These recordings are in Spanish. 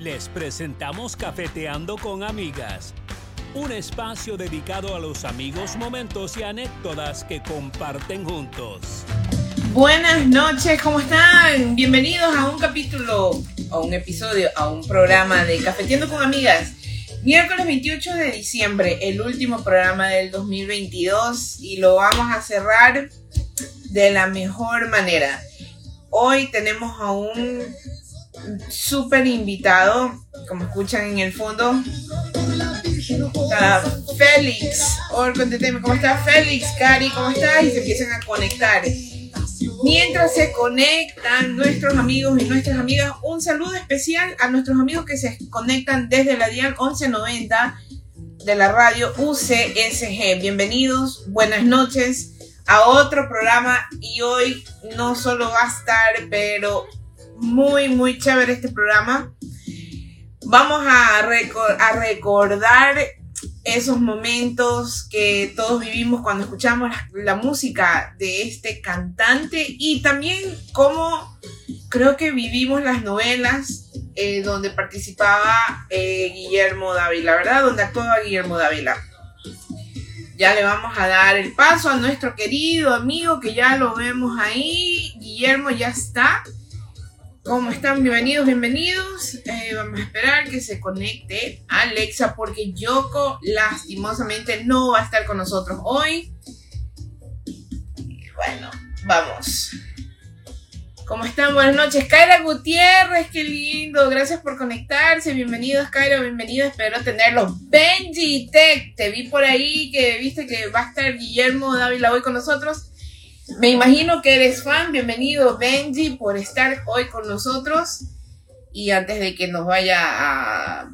Les presentamos Cafeteando con Amigas, un espacio dedicado a los amigos, momentos y anécdotas que comparten juntos. Buenas noches, ¿cómo están? Bienvenidos a un capítulo, a un episodio, a un programa de Cafeteando con Amigas. Miércoles 28 de diciembre, el último programa del 2022 y lo vamos a cerrar de la mejor manera. Hoy tenemos a un súper invitado, como escuchan en el fondo, a Félix. ¿cómo está Félix? Cari, ¿cómo estás? Y se empiezan a conectar. Mientras se conectan nuestros amigos y nuestras amigas, un saludo especial a nuestros amigos que se conectan desde la Dial 1190 de la radio UCSG. Bienvenidos, buenas noches a otro programa y hoy no solo va a estar, pero muy, muy chévere este programa. Vamos a, a recordar esos momentos que todos vivimos cuando escuchamos la, música de este cantante y también cómo creo que vivimos las novelas eh, donde participaba eh, Guillermo Dávila, ¿verdad? Donde actuaba Guillermo Dávila. Ya le vamos a dar el paso a nuestro querido amigo que ya lo vemos ahí. Guillermo ya está. ¿Cómo están? Bienvenidos, bienvenidos. Eh, vamos a esperar que se conecte Alexa porque Yoko lastimosamente no va a estar con nosotros hoy. Bueno, vamos. ¿Cómo están? Buenas noches. Kaira Gutiérrez, qué lindo. Gracias por conectarse. Bienvenidos, Kaira. Bienvenido. Espero tenerlos. Benji Tech, te vi por ahí que viste que va a estar Guillermo Dávila hoy con nosotros. Me imagino que eres fan. Bienvenido, Benji, por estar hoy con nosotros. Y antes de que nos vaya a,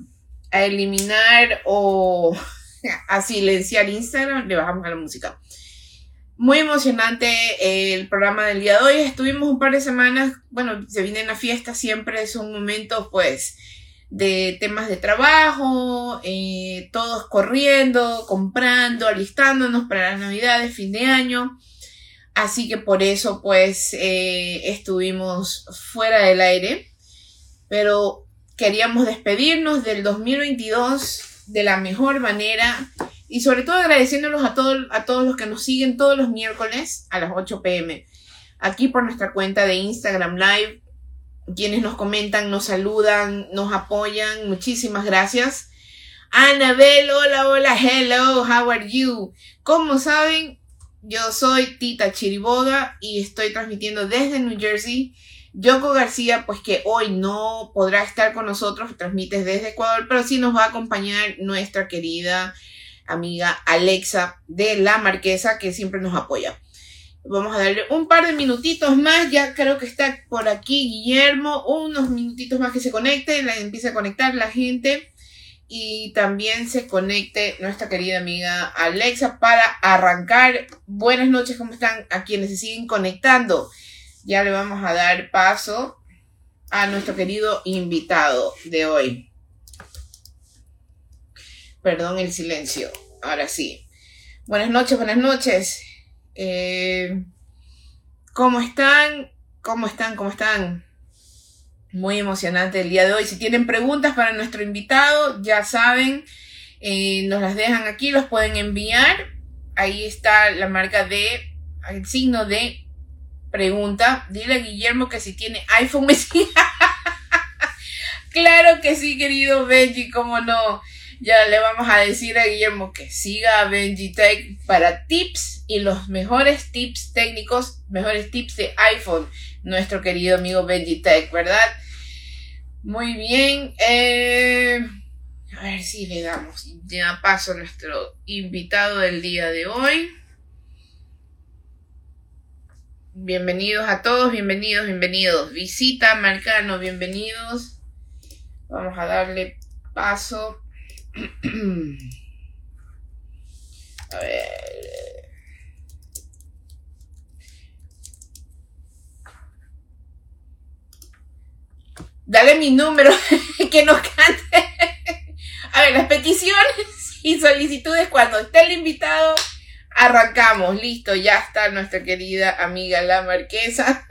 eliminar o a silenciar Instagram, le bajamos a la música. Muy emocionante el programa del día de hoy. Estuvimos un par de semanas, bueno, se vienen a fiesta, siempre es un momento pues de temas de trabajo, eh, todos corriendo, comprando, alistándonos para las navidades, fin de año. Así que por eso pues eh, estuvimos fuera del aire. Pero queríamos despedirnos del 2022 de la mejor manera y sobre todo agradeciéndolos a, a todos los que nos siguen todos los miércoles a las 8 pm. Aquí por nuestra cuenta de Instagram Live, quienes nos comentan, nos saludan, nos apoyan. Muchísimas gracias. Anabel, hola, hola, hello, how are you? Como saben, yo soy Tita Chiriboga y estoy transmitiendo desde New Jersey. Yoko García, pues que hoy no podrá estar con nosotros, transmite desde Ecuador, pero sí nos va a acompañar nuestra querida amiga Alexa de La Marquesa, que siempre nos apoya. Vamos a darle un par de minutitos más, ya creo que está por aquí Guillermo, unos minutitos más que se conecte, la empieza a conectar la gente y también se conecte nuestra querida amiga Alexa para arrancar. Buenas noches, ¿cómo están? A quienes se siguen conectando. Ya le vamos a dar paso a nuestro querido invitado de hoy. Perdón el silencio. Ahora sí. Buenas noches, buenas noches. Eh, ¿Cómo están? ¿Cómo están? ¿Cómo están? Muy emocionante el día de hoy. Si tienen preguntas para nuestro invitado, ya saben, eh, nos las dejan aquí, los pueden enviar. Ahí está la marca de, el signo de pregunta. Dile a Guillermo que si tiene iPhone me claro que sí, querido Benji, cómo no. Ya le vamos a decir a Guillermo que siga a Benji Tech para tips y los mejores tips técnicos, mejores tips de iPhone. Nuestro querido amigo Benji Tech, ¿verdad? Muy bien. Eh, a ver si le damos ya paso a nuestro invitado del día de hoy. Bienvenidos a todos, bienvenidos, bienvenidos. Visita Marcano, bienvenidos. Vamos a darle paso. a ver. Dale mi número, que nos cante. A ver, las peticiones y solicitudes cuando esté el invitado, Arrancamos, listo, ya está nuestra querida amiga la marquesa.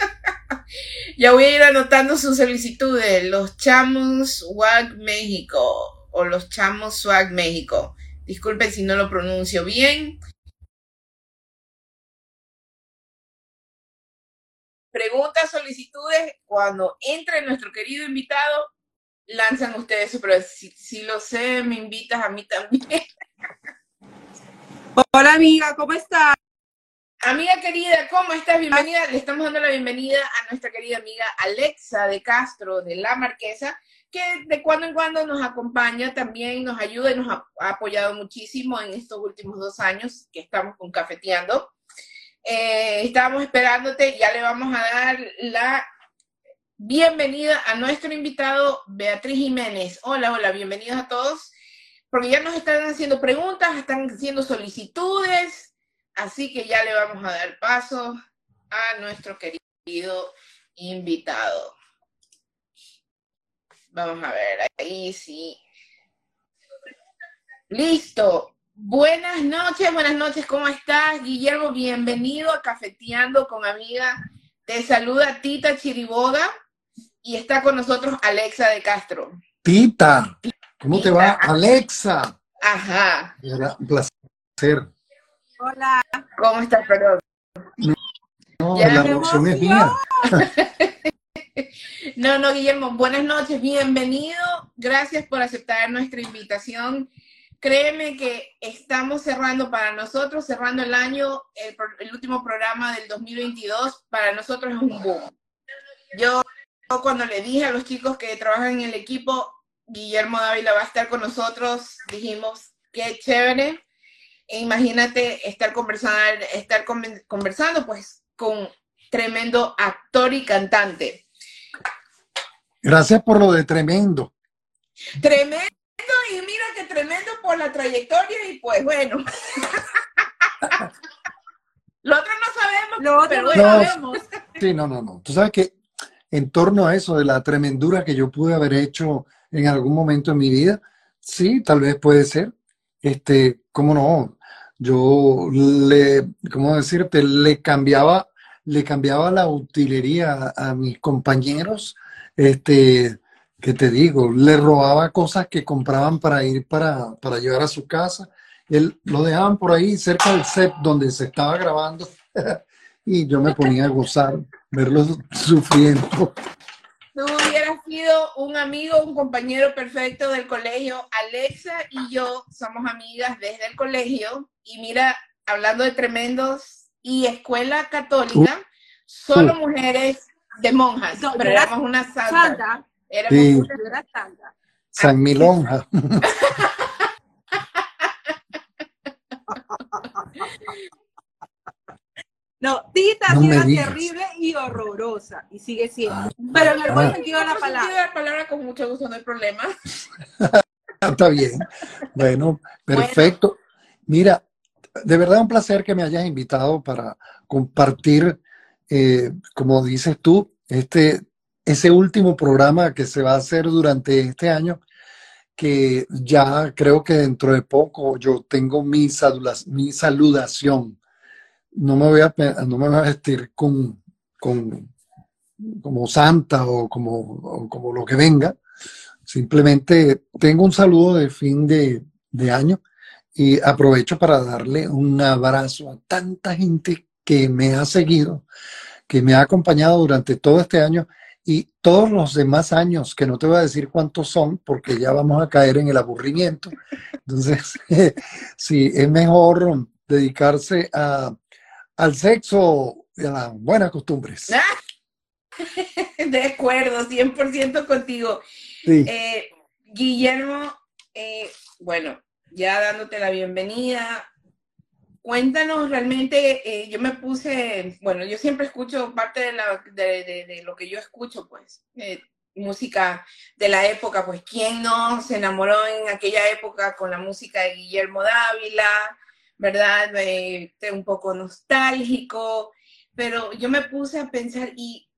ya voy a ir anotando sus solicitudes. Los Chamos Swag México o los Chamos Swag México. Disculpen si no lo pronuncio bien. Preguntas, solicitudes, cuando entre nuestro querido invitado, lanzan ustedes pero si, si lo sé, me invitas a mí también. Hola amiga, ¿cómo estás? Amiga querida, ¿cómo estás? Bienvenida. Le estamos dando la bienvenida a nuestra querida amiga Alexa de Castro, de La Marquesa, que de cuando en cuando nos acompaña también, nos ayuda y nos ha, apoyado muchísimo en estos últimos dos años que estamos con Cafeteando. Eh, estábamos esperándote, ya le vamos a dar la bienvenida a nuestro invitado Beatriz Jiménez. Hola, hola, bienvenidos a todos porque ya nos están haciendo preguntas, están haciendo solicitudes, así que ya le vamos a dar paso a nuestro querido invitado. Vamos a ver, ahí sí. Listo. Buenas noches, buenas noches, ¿cómo estás? Guillermo, bienvenido a Cafeteando con Amiga. Te saluda Tita Chiriboga y está con nosotros Alexa de Castro. Tita. ¿Cómo te va, Alexa? Ajá. un placer. Hola. ¿Cómo estás, perdón? No, la emoción es mía. no, no, Guillermo, buenas noches, bienvenido. Gracias por aceptar nuestra invitación. Créeme que estamos cerrando para nosotros, cerrando el año, el, el último programa del 2022, para nosotros es un boom. Yo cuando le dije a los chicos que trabajan en el equipo, Guillermo Dávila va a estar con nosotros. Dijimos, qué chévere. E imagínate estar conversando, estar conversando pues con tremendo actor y cantante. Gracias por lo de tremendo. Tremendo y mira que tremendo por la trayectoria y pues bueno. lo otro no sabemos, lo otro pero no sabemos. Sí, no, no, no. Tú sabes que en torno a eso de la tremendura que yo pude haber hecho en algún momento en mi vida. Sí, tal vez puede ser. Este, ¿cómo no? Yo le, ¿cómo decirte? Le cambiaba, le cambiaba la utilería a, mis compañeros. Este, ¿qué te digo? Le robaba cosas que compraban para ir para, para llevar a su casa. Él lo dejaban por ahí cerca del set donde se estaba grabando y yo me ponía a gozar, verlos sufriendo. Tú hubieras sido un amigo, un compañero perfecto del colegio. Alexa y yo somos amigas desde el colegio. Y mira, hablando de tremendos y escuela católica, solo uh. mujeres de monjas. pero éramos una santa. Éramos sí. una santa. San Milonja. No, Tita ha sido terrible y horrorosa y sigue siendo. Ah, pero en el buen sentido de la palabra. sentido de la palabra, con mucho gusto, no hay problema. Está bien. Bueno, perfecto. Mira, de verdad un placer que me hayas invitado para compartir, eh, como dices tú, este, ese último programa que se va a hacer durante este año, que ya creo que dentro de poco yo tengo mi, mi saludación no me voy a, no me voy a vestir con, con, como santa o como, como lo que venga. Simplemente tengo un saludo de fin de, de año y aprovecho para darle un abrazo a tanta gente que me ha seguido, que me ha acompañado durante todo este año y todos los demás años, que no te voy a decir cuántos son, porque ya vamos a caer en el aburrimiento. Entonces, sí, es mejor dedicarse a, al sexo y a las buenas costumbres. De acuerdo, 100% contigo. Eh, Guillermo, eh, bueno, ya dándote la bienvenida, cuéntanos realmente, eh, yo me puse, bueno, yo siempre escucho parte de, la, lo que yo escucho, pues, música de la época, pues, ¿quién no se enamoró en aquella época con la música de Guillermo Dávila? ¿verdad? un poco nostálgico, pero yo me puse a pensar, ¿y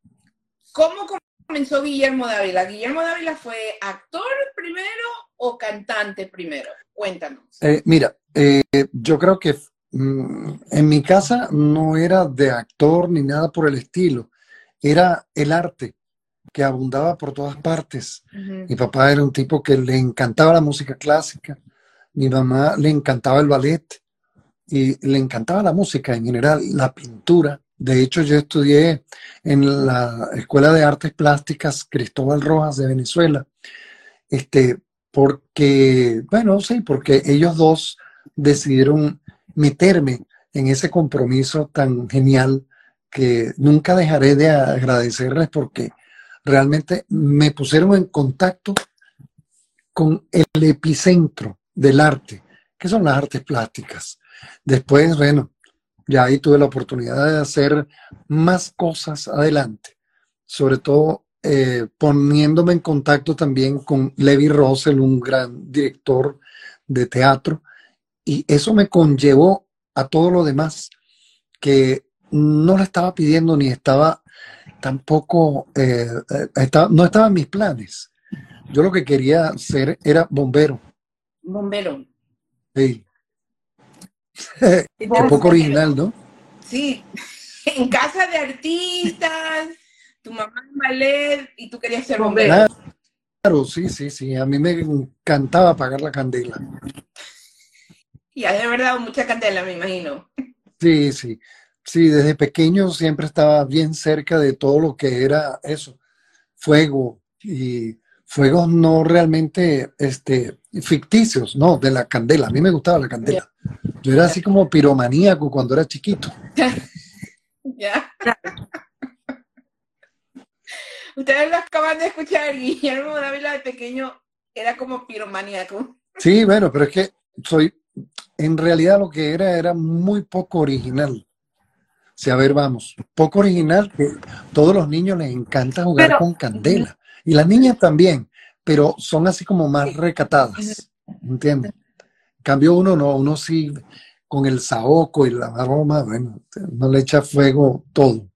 cómo comenzó Guillermo Dávila? ¿Guillermo Dávila fue actor primero o cantante primero? Cuéntanos. Eh, mira, eh, yo creo que en mi casa no era de actor ni nada por el estilo, era el arte que abundaba por todas partes. Mi papá era un tipo que le encantaba la música clásica, mi mamá le encantaba el ballet y le encantaba la música en general, la pintura. De hecho, yo estudié en la Escuela de Artes Plásticas Cristóbal Rojas de Venezuela, este, porque, bueno, sí, porque ellos dos decidieron meterme en ese compromiso tan genial que nunca dejaré de agradecerles porque realmente me pusieron en contacto con el epicentro del arte, que son las artes plásticas. Después, bueno, ya ahí tuve la oportunidad de hacer más cosas adelante, sobre todo eh, poniéndome en contacto también con Levi Russell, un gran director de teatro, y eso me conllevó a todo lo demás que no le estaba pidiendo ni estaba tampoco, eh, no estaba en mis planes. Yo lo que quería ser era bombero. Bombero. Sí. Un poco original, ¿no? Sí. En casa de artistas, tu mamá en ballet y tú querías ser bombero. Claro, sí, sí, sí. A mí me encantaba apagar la candela. Y has de verdad mucha candela, me imagino. Sí, sí. Sí, desde pequeño siempre estaba bien cerca de todo lo que era eso, fuego y fuegos no realmente este, ficticios, no, de la candela. A mí me gustaba la candela. Yo era así como piromaníaco cuando era chiquito. Ya. Ustedes lo acaban de escuchar, Guillermo Dávila de pequeño era como piromaníaco. Sí, bueno, pero es que soy, en realidad lo que era era muy poco original. Sí, a ver, vamos, poco original, que todos los niños les encanta jugar con candela. Y las niñas también, pero son así como más recatadas, ¿entiendes? En cambio uno no, uno sí, con el saoco y la aroma, bueno, no le echa fuego todo.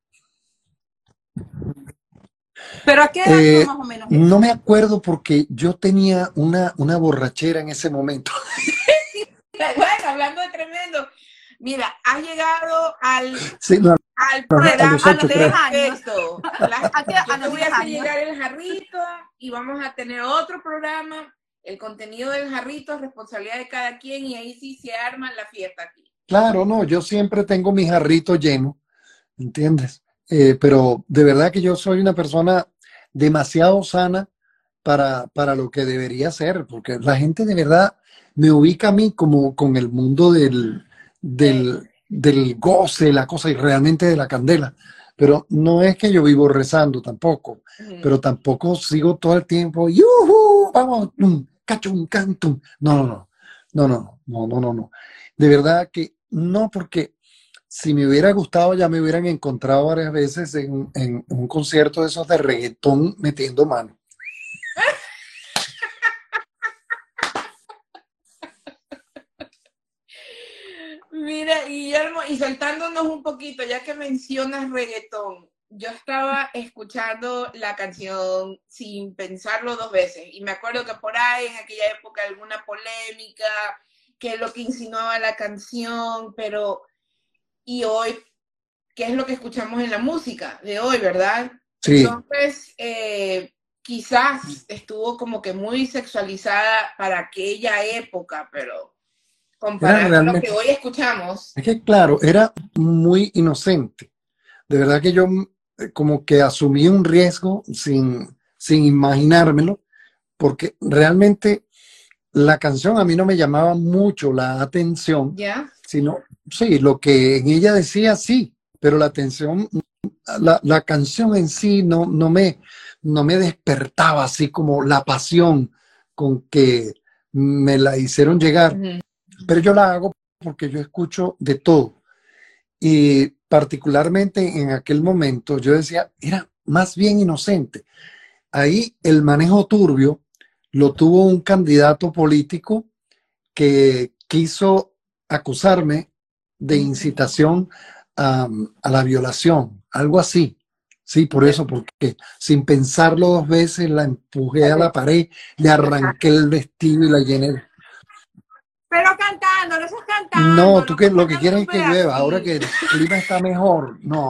¿Pero a qué edad eh, más o menos? No me acuerdo porque yo tenía una, una borrachera en ese momento. bueno, hablando de tremendo. Mira, ha llegado al, al programa a los 10 años. Yo voy a hacer llegar el jarrito y vamos a tener otro programa. El contenido del jarrito es responsabilidad de cada quien y ahí sí se arma la fiesta aquí. Claro, no, yo siempre tengo mi jarrito lleno, ¿entiendes? Eh, pero de verdad que yo soy una persona demasiado sana para, para lo que debería ser, porque la gente de verdad me ubica a mí como con el mundo del, del, del goce, la cosa y realmente de la candela. Pero no es que yo vivo rezando tampoco, pero tampoco sigo todo el tiempo, ¡yuhu! Vamos, cachum, cantum. No, no, no, no, no, no, no, no, no. De verdad que no, porque si me hubiera gustado, ya me hubieran encontrado varias veces en, un concierto de esos de reggaetón metiendo mano. Mira, Guillermo, y saltándonos un poquito, ya que mencionas reggaetón, yo estaba escuchando la canción sin pensarlo dos veces, y me acuerdo que por ahí en aquella época alguna polémica, que es lo que insinuaba la canción, pero y hoy, ¿qué es lo que escuchamos en la música de hoy, verdad? Sí. Entonces, eh, quizás estuvo como que muy sexualizada para aquella época, pero comparado lo que hoy escuchamos. Es que, claro, era muy inocente. De verdad que yo eh, como que asumí un riesgo sin, sin imaginármelo, porque realmente la canción a mí no me llamaba mucho la atención, sino sí, lo que en ella decía, sí, pero la atención, la, canción en sí no, no, me, no me despertaba así como la pasión con que me la hicieron llegar. Pero yo la hago porque yo escucho de todo. Y particularmente en aquel momento yo decía, era más bien inocente. Ahí el manejo turbio lo tuvo un candidato político que quiso acusarme de incitación a, la violación, algo así. Sí, por eso, porque sin pensarlo dos veces la empujé a la pared, le arranqué el vestido y la llené. Pero cantando, no estás cantando. No, tú que lo que quieres es que llueva, ahora que el clima está mejor. No.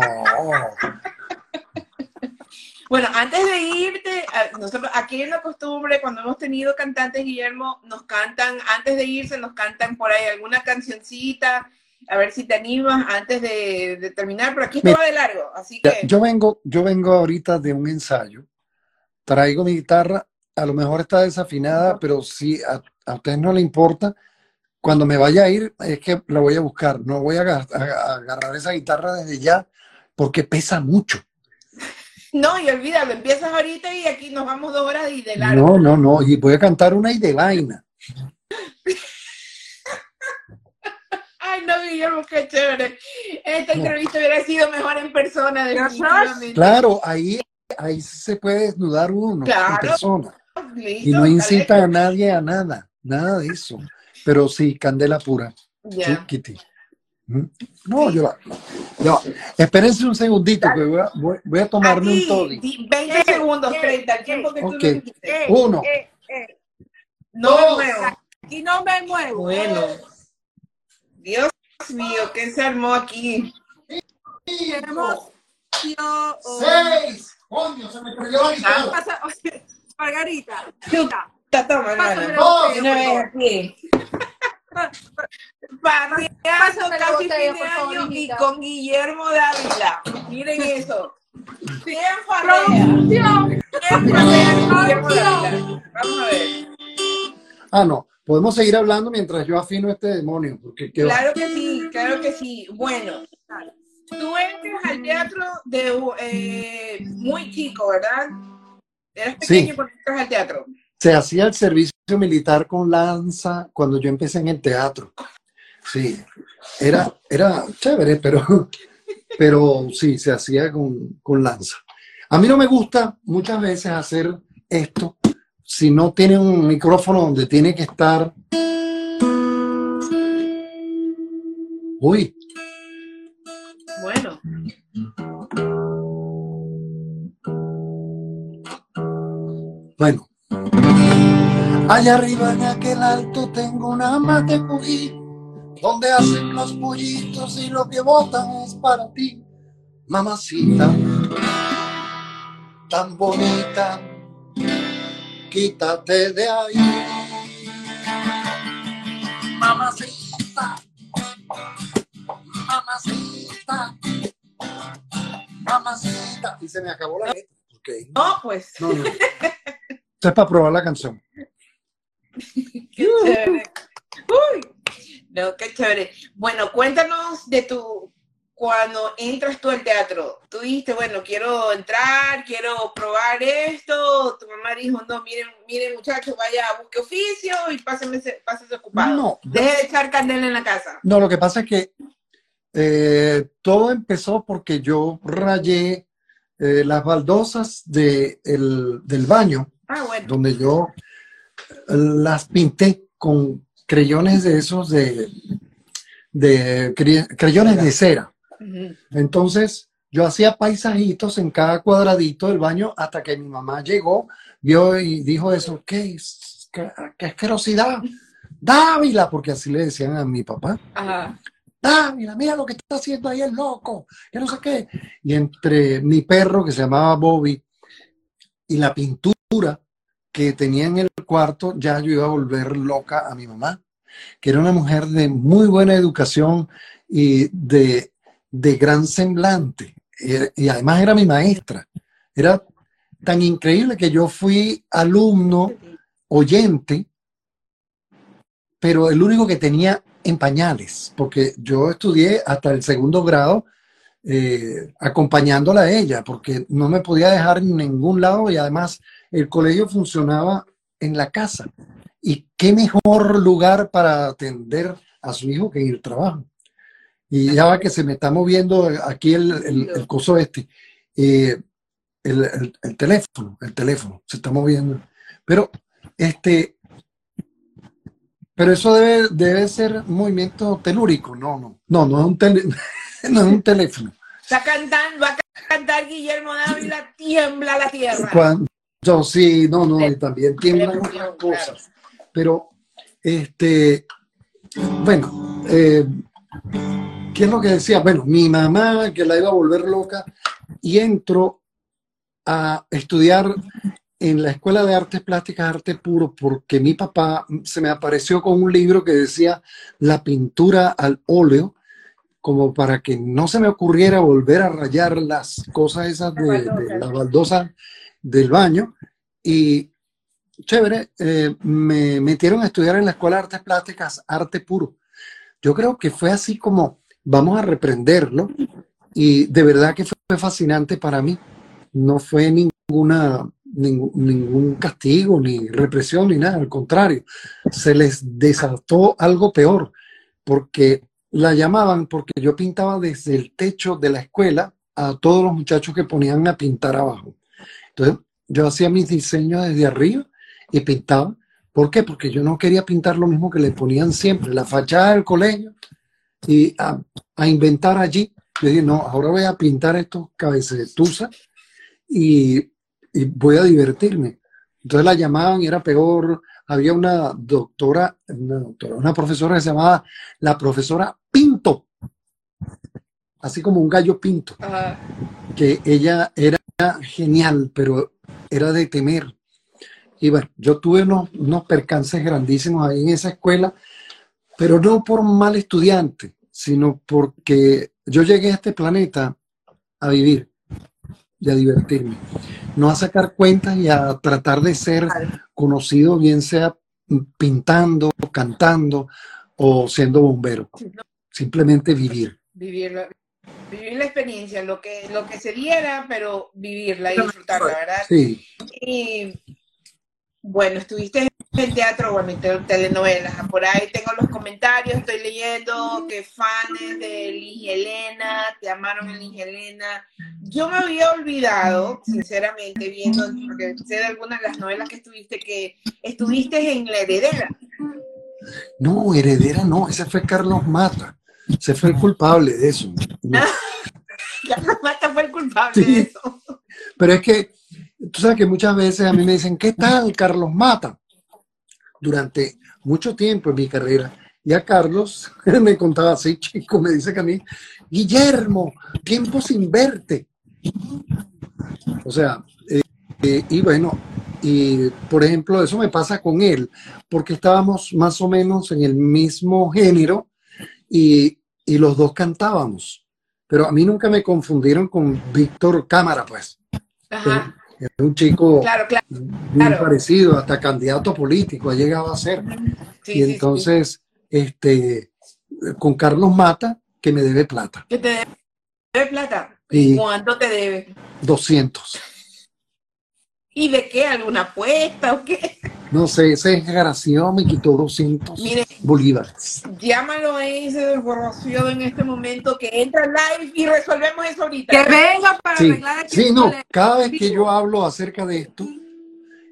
Bueno, antes de irte, nosotros aquí es la costumbre, cuando hemos tenido cantantes, Guillermo, nos cantan, antes de irse, nos cantan por ahí alguna cancioncita, a ver si te animas antes de, terminar, pero aquí esto va de largo, así que... Yo vengo, yo vengo ahorita de un ensayo, traigo mi guitarra, a lo mejor está desafinada, pero si a, a ustedes no le importa, cuando me vaya a ir, es que la voy a buscar. No voy a, agarrar esa guitarra desde ya porque pesa mucho. No, y olvídalo, empiezas ahorita y aquí nos vamos dos horas y de largo. No, no, no, y voy a cantar una y de vaina. Ay, no, Guillermo, qué chévere. Esta entrevista hubiera sido mejor en persona, definitivamente. Claro, ahí, ahí se puede desnudar uno en persona. y no incita a nadie a nada, nada de eso. Pero sí, candela pura. Yeah. Kitty. ¿Mm? No, yo, yo, espérense un segundito, que voy a, voy, a tomarme un toddy. 20 segundos, 30, el tiempo que okay. tú me Uno. Eh, eh. No me muevo. Aquí no me muevo. Bueno. Dios mío, ¿qué se armó aquí? Tenemos... Seis. Coño, se me perdió la guitarra. Margarita. Está hermana. No, una vez aquí. Paso casi fin de año y con Guillermo Dávila. Miren eso. ¿Quién farrea? ¿Quién farrea Vamos a ver. Ah, no. Podemos seguir hablando mientras yo afino este demonio. Porque claro que sí, claro que sí. Bueno, tú entras al teatro de eh, muy chico, ¿verdad? Eras pequeño sí. cuando entras al teatro se hacía el servicio militar con lanza cuando yo empecé en el teatro. Sí, era, era chévere, pero, pero sí, se hacía con, con lanza. A mí no me gusta muchas veces hacer esto si no tiene un micrófono donde tiene que estar. Uy. Bueno. Bueno, Allá arriba en aquel alto tengo una mate curí, donde hacen los pollitos y lo que botan es para ti, mamacita, tan bonita, quítate de ahí, mamacita, mamacita, mamacita, y se me acabó la letra. No, pues. No, no. Esto es para probar la canción. qué chévere. Uy, no, qué chévere. Bueno, cuéntanos de tu, cuando entras tú al teatro, tú dijiste, bueno, quiero entrar, quiero probar esto, tu mamá dijo, no, miren, miren muchachos, vaya, busque oficio y pásenme, pásense ocupado. No, Deje de echar candela en la casa. No, lo que pasa es que eh, todo empezó porque yo rayé eh, las baldosas de del baño, ah, bueno. donde yo las pinté con creyones de esos de, de creyones de cera. Entonces, yo hacía paisajitos en cada cuadradito del baño hasta que mi mamá llegó, vio y dijo eso, ¿qué es? ¿Qué, asquerosidad? Dávila, porque así le decían a mi papá. Dávila, mira lo que está haciendo ahí el loco, que no sé qué. Y entre mi perro, que se llamaba Bobby, y la pintura, que tenía en el cuarto, ya yo iba a volver loca a mi mamá, que era una mujer de muy buena educación y de, gran semblante. Y, además era mi maestra. Era tan increíble que yo fui alumno, oyente, pero el único que tenía en pañales, porque yo estudié hasta el segundo grado eh, acompañándola a ella, porque no me podía dejar en ningún lado y además el colegio funcionaba en la casa. Y qué mejor lugar para atender a su hijo que en el trabajo. Y ya va que se me está moviendo aquí el, el, coso este. Eh, el, el, teléfono, el teléfono se está moviendo. Pero, este, pero eso debe, debe ser movimiento telúrico. No, no, no, no es un, no es un teléfono. Está cantando, va a cantar Guillermo Dávila, tiembla la tierra. Yo sí, no, no, y también tiemblan otras cosas. Pero, este, bueno, eh, ¿qué es lo que decía? Bueno, mi mamá, que la iba a volver loca, y entro a estudiar en la Escuela de Artes Plásticas, Arte Puro, porque mi papá se me apareció con un libro que decía La pintura al óleo, como para que no se me ocurriera volver a rayar las cosas esas de, la baldosa del baño. Y chévere, eh, me metieron a estudiar en la Escuela de Artes Plásticas, Arte Puro. Yo creo que fue así como, vamos a reprenderlo, y de verdad que fue fascinante para mí. No fue ninguna, ningún, ningún castigo, ni represión, ni nada, al contrario, se les desató algo peor, porque la llamaban porque yo pintaba desde el techo de la escuela a todos los muchachos que ponían a pintar abajo. Entonces, yo hacía mis diseños desde arriba y pintaba. ¿Por qué? Porque yo no quería pintar lo mismo que le ponían siempre, la fachada del colegio y a, inventar allí. Yo dije, no, ahora voy a pintar estos cabecetusa y, y voy a divertirme. Entonces la llamaban y era peor. Había una doctora, una doctora, una profesora que se llamaba la profesora Pinto, así como un gallo pinto, que ella era genial, pero era de temer. Y bueno, yo tuve unos, unos percances grandísimos ahí en esa escuela, pero no por mal estudiante, sino porque yo llegué a este planeta a vivir y a divertirme, no a sacar cuentas y a tratar de ser conocido, bien sea pintando, cantando o siendo bombero. Simplemente vivir. Vivir, vivir la experiencia, lo que, lo que se diera, pero vivirla y disfrutarla, ¿verdad? Sí. Y bueno, estuviste en teatro, bueno, en telenovelas, por ahí tengo los comentarios, estoy leyendo que fans de Liz Helena, te amaron en Liz Helena. Yo me había olvidado, sinceramente, viendo, porque sé de algunas de las novelas que estuviste, que estuviste en La Heredera. No, Heredera no, ese fue Carlos Mata se fue el culpable de eso. Carlos Mata fue el culpable de eso. Pero es que, tú sabes que muchas veces a mí me dicen, ¿qué tal Carlos Mata? Durante mucho tiempo en mi carrera. Y a Carlos me contaba así, chico, me dice que a mí, Guillermo, tiempo sin verte. O sea, eh, eh, y bueno, y por ejemplo, eso me pasa con él, porque estábamos más o menos en el mismo género y y los dos cantábamos. Pero a mí nunca me confundieron con Víctor Cámara, pues. Ajá. Un chico muy parecido, hasta candidato político, ha llegado a ser. y entonces, este, con Carlos Mata, que me debe plata. ¿Que te debe plata? ¿Y cuánto te debe? 200. ¿Y de qué? ¿Alguna apuesta o qué? No sé, ese desgraciado me quitó 200 bolívares. Llámalo a ese desgraciado en este momento que entra live y resolvemos eso ahorita. Que venga para sí, arreglar Sí, no, cada vez que yo hablo acerca de esto,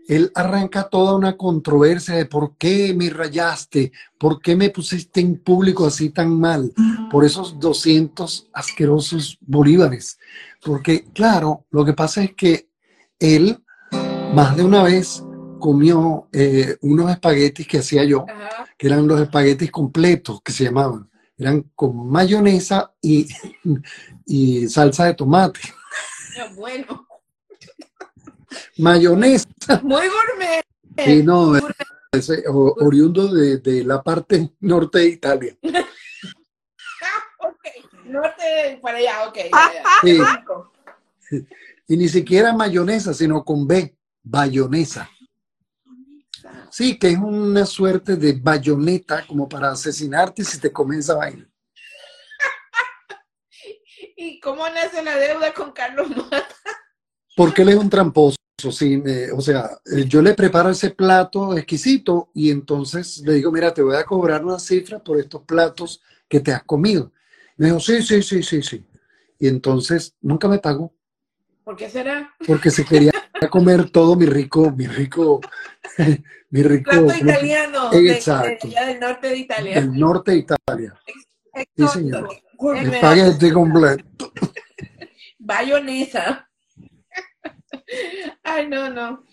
él arranca toda una controversia de por qué me rayaste, por qué me pusiste en público así tan mal, por esos 200 asquerosos bolívares. Porque, claro, lo que pasa es que él más de una vez comió eh, unos espaguetis que hacía yo, que eran los espaguetis completos que se llamaban. Eran con mayonesa y, y salsa de tomate. Bueno. mayonesa. Muy gourmet. Sí, no, es, oriundo de, la parte norte de Italia. Ah, ok, norte para allá, ok. Sí. Y ni siquiera mayonesa, sino con B bayonesa. Sí, que es una suerte de bayoneta como para asesinarte si te comienza a bailar. ¿Y cómo nace la deuda con Carlos Mata? Porque él es un tramposo, sí. o sea, eh, yo le preparo ese plato exquisito y entonces le digo, mira, te voy a cobrar una cifra por estos platos que te has comido. me dijo, sí, sí, sí, sí, sí. Y entonces nunca me pagó. ¿Por qué será? Porque se quería comer todo mi rico, mi rico, mi rico. Plato italiano. Exacto. De, del norte de Italia. Del norte de Italia. Sí, señor. Espagueti completo. Bayonesa. Ay, no, no.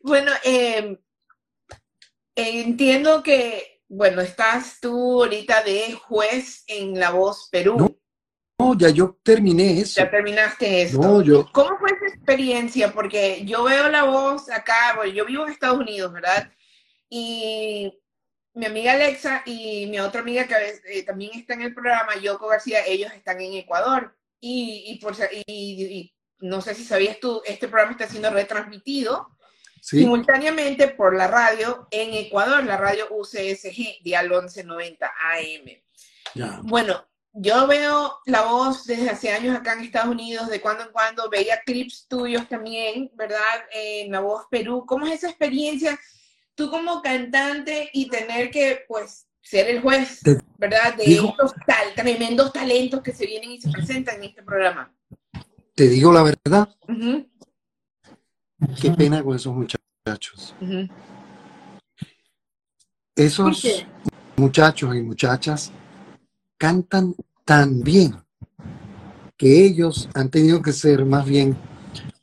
Bueno, em, entiendo que bueno, estás tú ahorita de juez en La Voz Perú. No, ya yo terminé eso. Ya terminaste eso. No, yo... ¿Cómo fue esa experiencia? Porque yo veo La Voz acá, bueno, yo vivo en Estados Unidos, ¿verdad? Y mi amiga Alexa y mi otra amiga que eh, también está en el programa, Yoko García, ellos están en Ecuador. Y, y, por, y, no sé si sabías tú, este programa está siendo retransmitido simultáneamente por la radio en Ecuador, la radio UCSG, Dial 1190 AM. Bueno, yo veo la voz desde hace años acá en Estados Unidos, de cuando en cuando veía clips tuyos también, ¿verdad? En La Voz Perú. ¿Cómo es esa experiencia? Tú como cantante y tener que, pues, ser el juez, ¿verdad? De estos tal, tremendos talentos que se vienen y se presentan en este programa. Te digo la verdad. Qué pena con esos muchachos. Esos muchachos y muchachas cantan tan bien que ellos han tenido que ser más bien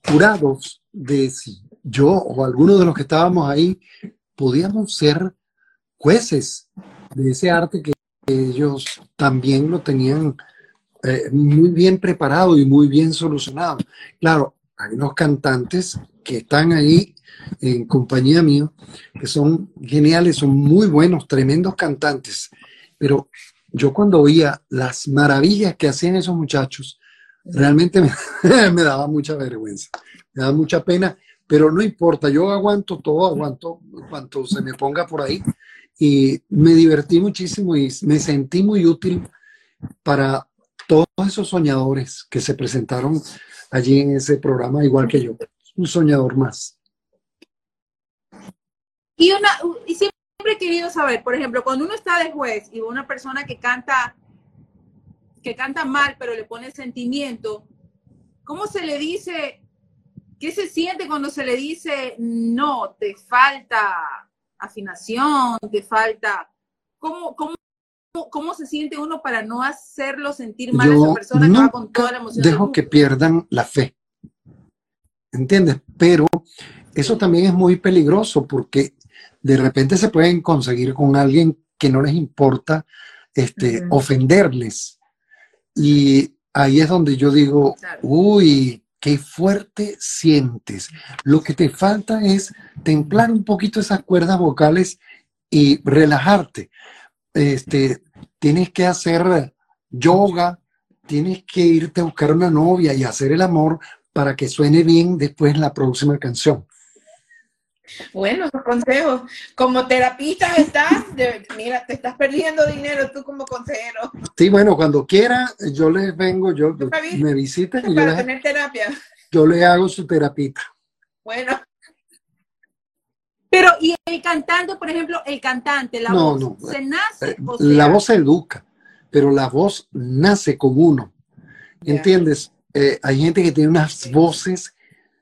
jurados de si yo o alguno de los que estábamos ahí podíamos ser jueces de ese arte que ellos también lo tenían eh, muy bien preparado y muy bien solucionado. Claro, hay unos cantantes que están ahí en compañía mío, que son geniales, son muy buenos, tremendos cantantes, pero yo cuando oía las maravillas que hacían esos muchachos, realmente me, daba mucha vergüenza, me daba mucha pena, pero no importa, yo aguanto todo, aguanto cuanto se me ponga por ahí. Y me divertí muchísimo y me sentí muy útil para todos esos soñadores que se presentaron allí en ese programa, igual que yo, un soñador más. Y, una, y siempre he querido saber, por ejemplo, cuando uno está de juez y una persona que canta, que canta mal, pero le pone sentimiento, ¿cómo se le dice, qué se siente cuando se le dice, no, te falta afinación, te falta, ¿cómo, cómo, cómo se siente uno para no hacerlo sentir mal a esa persona que va con toda la emoción? Dejo que pierdan la fe. ¿Entiendes? Pero eso también es muy peligroso porque de repente se pueden conseguir con alguien que no les importa este, ofenderles. Y ahí es donde yo digo, uy, qué fuerte sientes. Lo que te falta es templar un poquito esas cuerdas vocales y relajarte. Este, tienes que hacer yoga, tienes que irte a buscar una novia y hacer el amor para que suene bien después la próxima canción. Bueno, consejos. Como terapista estás, mira, te estás perdiendo dinero tú como consejero. Sí, bueno, cuando quiera, yo les vengo, yo me visiten. y Para tener terapia. Yo le hago su terapita. Bueno. Pero, ¿y el cantante, por ejemplo, el cantante, la voz, se nace? Eh, la voz se educa, pero la voz nace con uno. ¿Entiendes? Eh, hay gente que tiene unas voces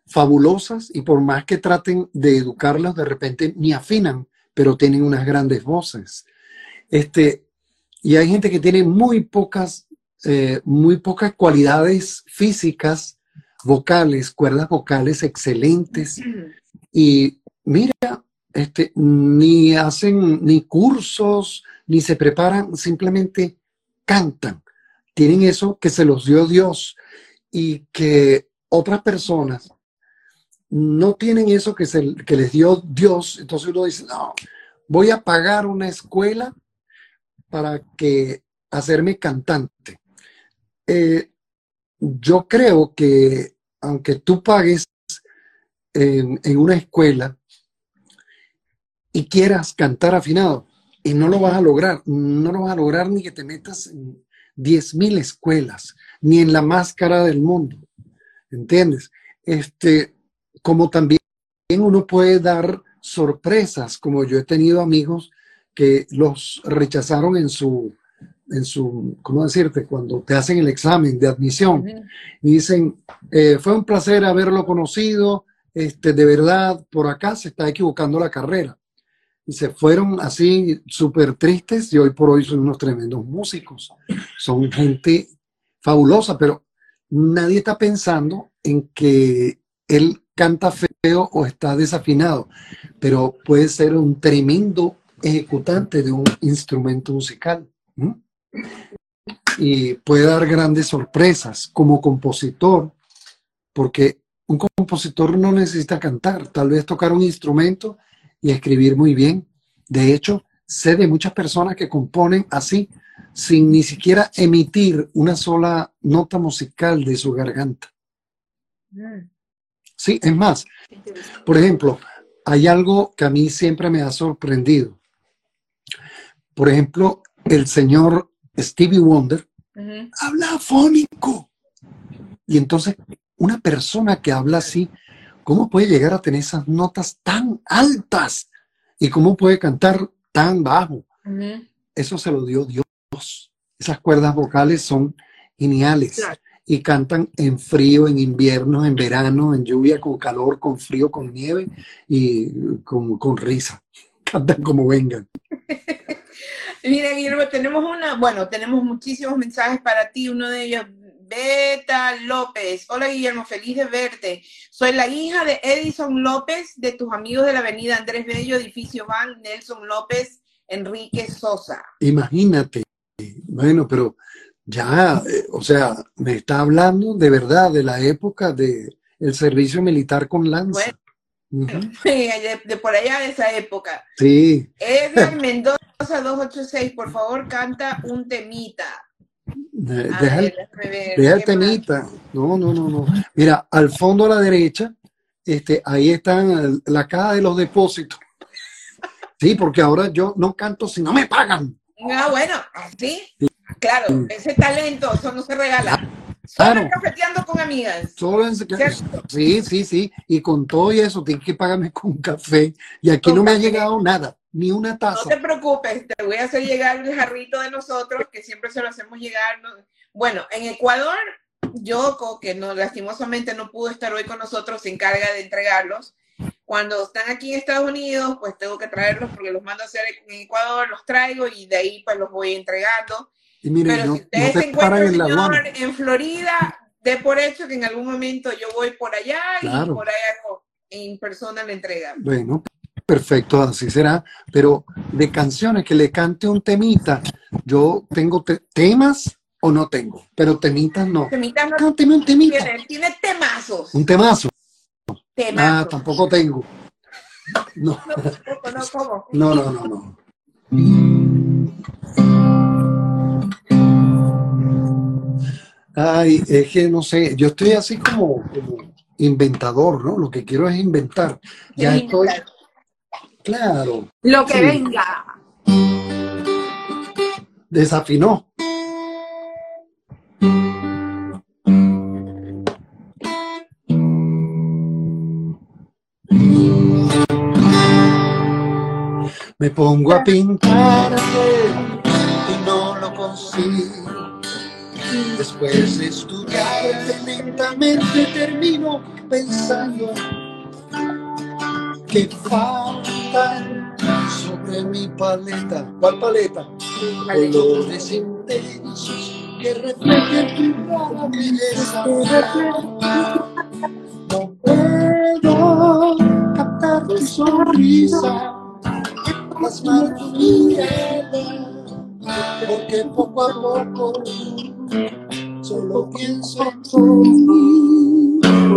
fabulosas y por más que traten de educarlas, de repente ni afinan, pero tienen unas grandes voces. Este, y hay gente que tiene muy pocas, eh, muy pocas cualidades físicas, vocales, cuerdas vocales excelentes. Y mira, este, ni hacen ni cursos, ni se preparan, simplemente cantan. Tienen eso que se los dio Dios y que otras personas no tienen eso que, se, que les dio Dios, entonces uno dice, no, voy a pagar una escuela para que hacerme cantante. Eh, yo creo que aunque tú pagues en, una escuela y quieras cantar afinado, y no lo vas a lograr, no lo vas a lograr ni que te metas en 10.000 escuelas, ni en la máscara del mundo, ¿entiendes? Este, como también uno puede dar sorpresas, como yo he tenido amigos que los rechazaron en su, en su, ¿cómo decirte? Cuando te hacen el examen de admisión y dicen, eh, fue un placer haberlo conocido, este, de verdad, por acá se está equivocando la carrera. Y se fueron así súper tristes y hoy por hoy son unos tremendos músicos. Son gente fabulosa, pero nadie está pensando en que él canta feo o está desafinado, pero puede ser un tremendo ejecutante de un instrumento musical. Y puede dar grandes sorpresas como compositor, porque un compositor no necesita cantar, tal vez tocar un instrumento y escribir muy bien. De hecho, sé de muchas personas que componen así, sin ni siquiera emitir una sola nota musical de su garganta. Mm. Sí, es más, por ejemplo, hay algo que a mí siempre me ha sorprendido. Por ejemplo, el señor Stevie Wonder habla fónico. Y entonces, una persona que habla así, ¿cómo puede llegar a tener esas notas tan altas? ¿Y cómo puede cantar tan bajo? Eso se lo dio Dios. Esas cuerdas vocales son geniales. Y cantan en frío, en invierno, en verano, en lluvia, con calor, con frío, con nieve y con, con risa. Cantan como vengan. Mira, Guillermo, tenemos una, bueno, tenemos muchísimos mensajes para ti. Uno de ellos, Beta López. Hola, Guillermo, feliz de verte. Soy la hija de Edison López, de tus amigos de la avenida Andrés Bello, edificio Van, Nelson López, Enrique Sosa. Imagínate. Bueno, pero ya, eh, o sea, me está hablando de verdad de la época del el servicio militar con lanza. Bueno, de, por allá de esa época. Sí. Edgar Mendoza 286, por favor, canta un temita. deja, el, temita. No, no, no, no. Mira, al fondo a la derecha, este, ahí están la caja de los depósitos. Sí, porque ahora yo no canto si no me pagan. Ah, bueno, sí. Claro, ese talento, eso no se regala. Solo cafeteando con amigas. Solo en... Sí, sí, sí. Y con todo y eso, tienes que pagarme con café. Y aquí no me ha llegado nada, ni una taza. No te preocupes, te voy a hacer llegar el jarrito de nosotros, que siempre se lo hacemos llegar. Bueno, en Ecuador, Yoko, que no, lastimosamente no pudo estar hoy con nosotros, se encarga de entregarlos. Cuando están aquí en Estados Unidos, pues tengo que traerlos porque los mando a hacer en Ecuador, los traigo y de ahí pues los voy entregando. Pero si ustedes se encuentran, en, señor, en Florida, de por hecho que en algún momento yo voy por allá y por allá en persona la entrega. Bueno, perfecto, así será. Pero de canciones que le cante un temita, yo tengo temas o no tengo, pero temitas no. Temitas no. Cánteme un temita. Tiene, tiene temazos. Un temazo. Ah, tampoco tengo. No. No, no, no, no, no. Ay, es que no sé, yo estoy así como, inventador, ¿no? Lo que quiero es inventar. Ya estoy. Claro. Lo que venga. Desafinó. Me pongo a pintar y no lo consigo. Después de estudiar lentamente termino pensando que faltan sobre mi paleta. ¿Cuál paleta? Colores intensos que reflejen tu rara belleza. No puedo captar tu sonrisa las manos porque poco a poco solo pienso en ti,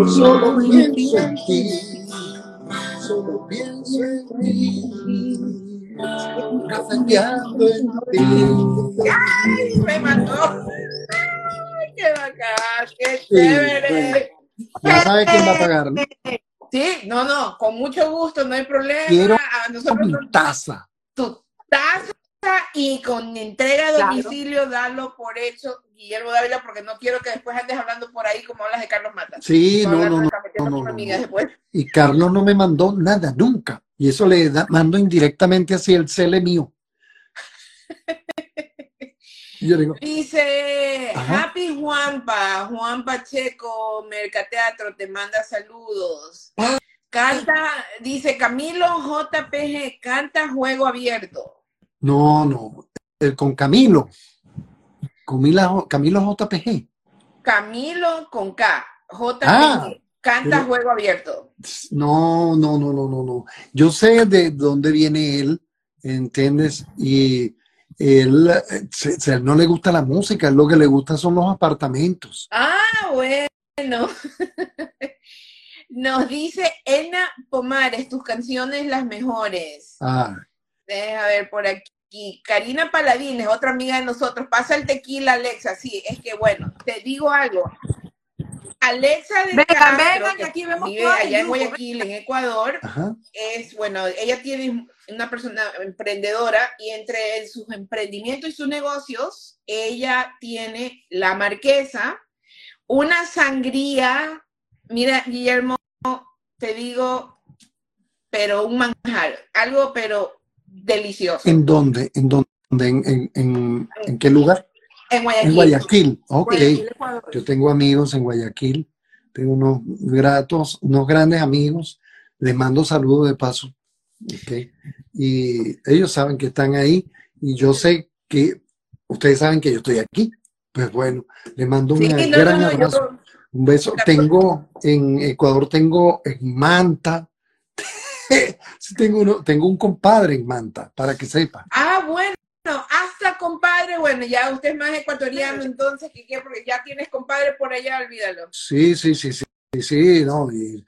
solo pienso en ti, solo pienso en ti, cafeteando en ti. ¡Ay, me mató! ¡Ay, qué bacán! ¡Qué chévere! Ya sabe quién va a pagar, ¿no? Sí, no, no, con mucho gusto, no hay problema. Quiero nosotros, mi taza. Tu taza y con entrega a domicilio, dalo por hecho, Guillermo Dávila, porque no quiero que después andes hablando por ahí como hablas de Carlos Mata. Sí, no, no, no, Y Carlos no me mandó nada, nunca. Y eso le da, mando indirectamente hacia el cele mío. Dice Happy Juanpa, Juan Pacheco, Mercateatro, te manda saludos. Canta, dice Camilo JPG, canta juego abierto. No, no, el con Camilo. Camilo, Camilo JPG. Camilo con K, JPG. Ah, canta juego abierto. No, no, no, no, no, no. Yo sé de dónde viene él ¿entiendes? Y él, se- se- no le gusta la música, lo que le gusta son los apartamentos. Ah, bueno. Nos dice Ena Pomares, tus canciones las mejores. Ah, Deja ver por aquí. Karina Paladines, otra amiga de nosotros. Pasa el tequila, Alexa. Sí, es que bueno, te digo algo. Alexa de Vengan, Castro, vengan, que que aquí vemos vive allá en Guayaquil, en Ecuador, ajá. es, bueno, ella tiene una persona emprendedora y entre sus emprendimientos y sus negocios, ella tiene la marquesa, una sangría, mira, Guillermo, te digo, pero un manjar, algo pero delicioso. ¿En dónde? ¿En dónde? ¿En, en, en- en qué lugar? En Guayaquil. En Guayaquil. Ok. Guayaquil. Yo tengo amigos en Guayaquil, tengo unos gratos, unos grandes amigos, les mando saludos de paso, ¿ok? Y ellos saben que están ahí y yo sé que ustedes saben que yo estoy aquí. Pues bueno, les mando un no, gran no, no, abrazo, yo- un beso. Tengo en Ecuador, tengo en Manta, sí, tengo, uno, tengo un compadre en Manta, para que sepa. Ah, bueno, hasta compadre, bueno, ya usted es más ecuatoriano, entonces, ¿qué, qué? Porque ya tienes compadre por allá, olvídalo. Sí, sí, sí, sí, sí, sí, no, y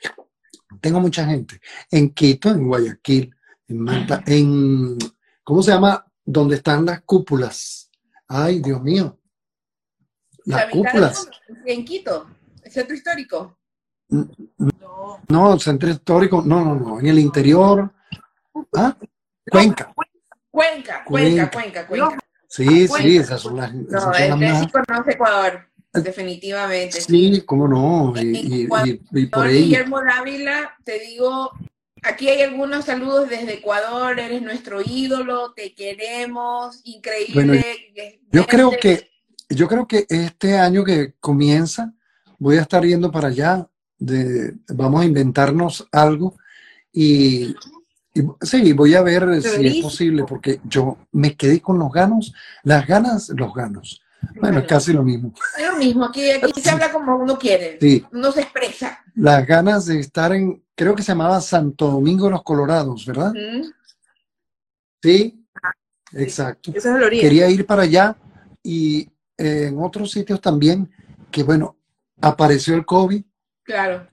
tengo mucha gente. En Quito, en Guayaquil, en Manta, en, ¿cómo se llama? Donde están las cúpulas. Ay, Dios mío. Las La cúpulas. En Quito, el centro histórico. No. Centro histórico, no, no, no, en el interior. ¿Ah? Cuenca. Cuenca, Cuenca, Cuenca. Cuenca. Sí, Cuenca. sí, esas son las, esas No, son las más- sí conoce Ecuador, definitivamente. Sí, cómo no. Y, y- y- y por ahí. Guillermo Dávila, te digo, aquí hay algunos saludos desde Ecuador, eres nuestro ídolo, te queremos, increíble. Bueno, Yo creo que, yo creo que este año que comienza, voy a estar yendo para allá. De, vamos a inventarnos algo y, y sí, voy a ver si es posible, porque yo me quedé con los ganos, las ganas, los ganos. Bueno, es casi lo mismo. Es lo mismo, aquí, aquí se habla como uno quiere, Sí, uno se expresa. las ganas de estar en, creo que se llamaba Santo Domingo de los Colorados, ¿verdad? ¿Mm? Sí, exacto. Ese es. Quería ir para allá y eh, en otros sitios también, que bueno, apareció el COVID Claro.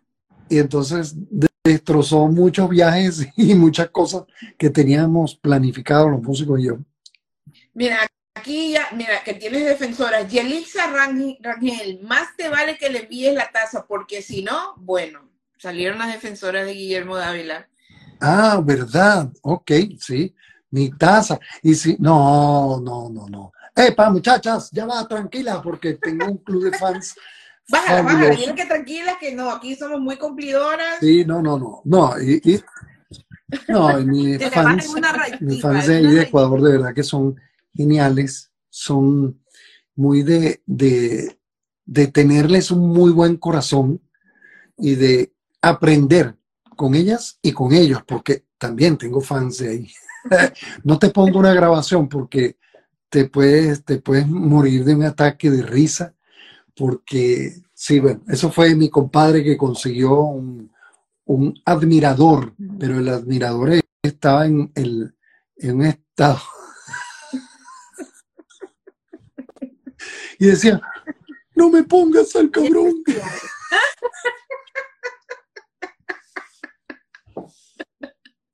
y entonces de- destrozó muchos viajes y muchas cosas que teníamos planificado los músicos y yo. Mira, aquí ya, mira, que tienes defensoras. Yelixa Rangel, Rangel, más te vale que le envíes la taza, porque si no, bueno, salieron las defensoras de Guillermo Dávila. Ah, verdad, ok, sí, mi taza. Y si, no, no, no, no. Epa, muchachas, ya va, tranquila, porque tengo un club de fans. Bájala, bájala, dile que tranquila, que no, aquí somos muy cumplidoras. Sí, no, no, no, no, y, y- no, y mis fans, mis fans de. Ecuador de verdad que son geniales, son muy de, de, de tenerles un muy buen corazón y de aprender con ellas y con ellos, porque también tengo fans de ahí. No te pongo una grabación porque te puedes, te puedes morir de un ataque de risa, porque sí, bueno, eso fue mi compadre que consiguió un, un admirador, pero el admirador estaba en, el, en un estado. Y decía, no me pongas al cabrón.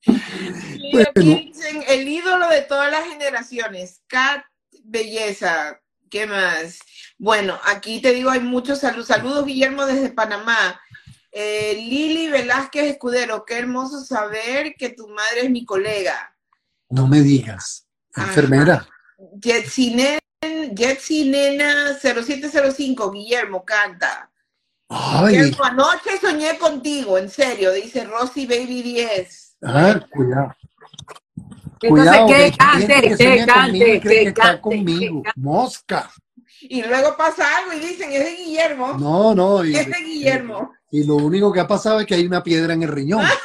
Aquí Bueno. dicen el ídolo de todas las generaciones, Cat Belleza. ¿Qué más? Bueno, aquí te digo, hay muchos saludos. Saludos, Guillermo, desde Panamá. Eh, Lili Velázquez Escudero, qué hermoso saber que tu madre es mi colega. No me digas, enfermera. Jetsi Nen- Jetsi Nena 0705, Guillermo, canta. Ay, Guillermo, anoche soñé contigo, en serio, dice Rosy Baby 10. ah, cuidado. Entonces, Cuidado, que hay gente cante, que que cante, que que está cante, conmigo. que Mosca. Y luego pasa algo y dicen, es de Guillermo. No, no. Y, es de Guillermo. y lo único que ha pasado es que hay una piedra en el riñón.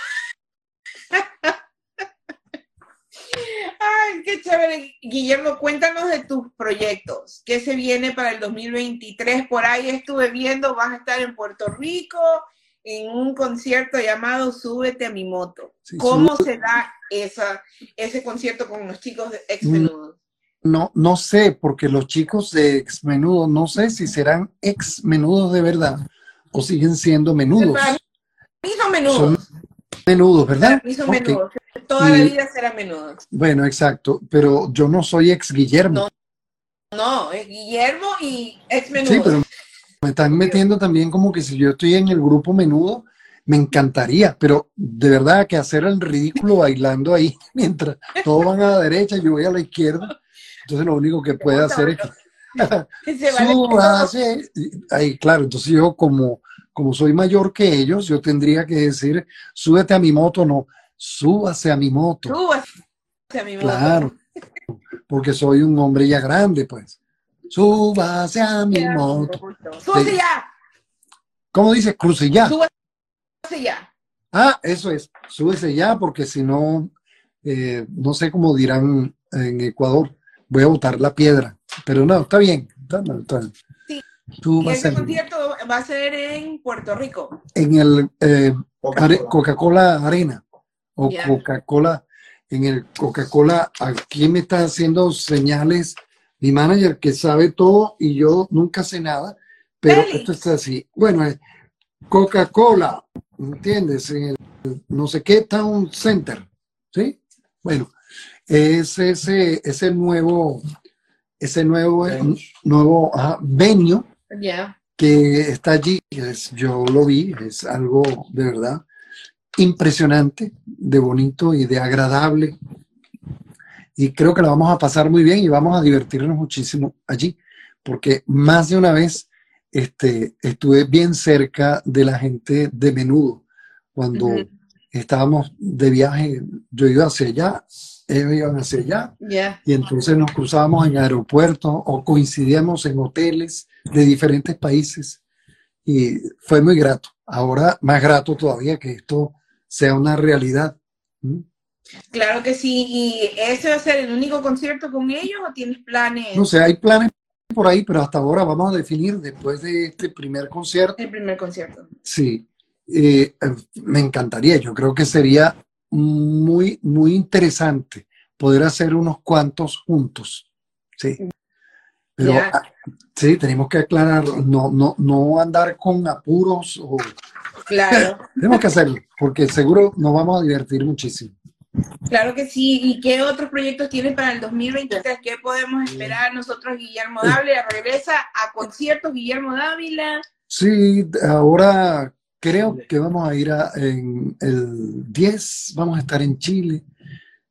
Ay, qué chévere. Guillermo, cuéntanos de tus proyectos. ¿Qué se viene para el 2023? Por ahí estuve viendo, vas a estar en Puerto Rico en un concierto llamado Súbete a mi moto. ¿Cómo se da esa, ese concierto con los chicos de ex menudo? No, no sé, porque los chicos de ex menudo, no sé si serán ex menudos de verdad o siguen siendo menudos. Para mí son menudos. menudos, ¿verdad? Para mí son menudos. Toda la vida serán menudos. Bueno, exacto, pero yo no soy ex Guillermo. No, no es Guillermo y ex menudo. Sí, pero me están metiendo también como que si yo estoy en el grupo menudo, me encantaría, pero de verdad que hacer el ridículo bailando ahí mientras todos van a la derecha y yo voy a la izquierda entonces lo único que puede hacer es que ahí, claro, entonces yo como, como soy mayor que ellos, yo tendría que decir, súbete a mi moto, no, súbase a mi moto. Súbase a mi moto. Claro, porque soy un hombre ya grande, pues. Súbase a mi moto. Súbase ya. ¿Cómo dice? Cruce ya. Súbase ya. Ah, eso es, súbese ya, porque si no, eh, no sé cómo dirán en Ecuador voy a botar la piedra. Pero no, está bien. Sí. ¿Y ese concierto va a ser en Puerto Rico? En el eh, Coca-Cola Arena o Coca-Cola, en el Coca-Cola, aquí me está haciendo señales mi manager que sabe todo y yo nunca sé nada, pero esto está así. Bueno, Coca-Cola, ¿entiendes? En el no sé qué Town Center, ¿sí? Bueno, es ese, ese nuevo, ese nuevo, nuevo venio que está allí. yo lo vi, es algo de verdad impresionante, de bonito y de agradable. Y creo que lo vamos a pasar muy bien y vamos a divertirnos muchísimo allí, porque más de una vez este, estuve bien cerca de la gente de menudo. Cuando estábamos de viaje, yo iba hacia allá ellos iban hacia allá. Y entonces nos cruzábamos en aeropuertos o coincidíamos en hoteles de diferentes países. Y fue muy grato. Ahora más grato todavía que esto sea una realidad. ¿Mm? Claro que sí. ¿Y ese va a ser el único concierto con ellos o tienes planes? No sé, hay planes por ahí, pero hasta ahora vamos a definir después de este primer concierto. El primer concierto. Sí. Eh, me encantaría. Yo creo que sería muy, muy interesante poder hacer unos cuantos juntos. Sí. Pero ah, sí, tenemos que aclarar, no, no, no andar con apuros o... Claro. tenemos que hacerlo, porque seguro nos vamos a divertir muchísimo. Claro que sí. ¿Y qué otros proyectos tienes para el 2023? ¿Qué podemos esperar nosotros, Guillermo Dávila? ¿Regresa a conciertos Guillermo Dávila? Sí, ahora Creo que vamos a ir a, en el 10, vamos a estar en Chile.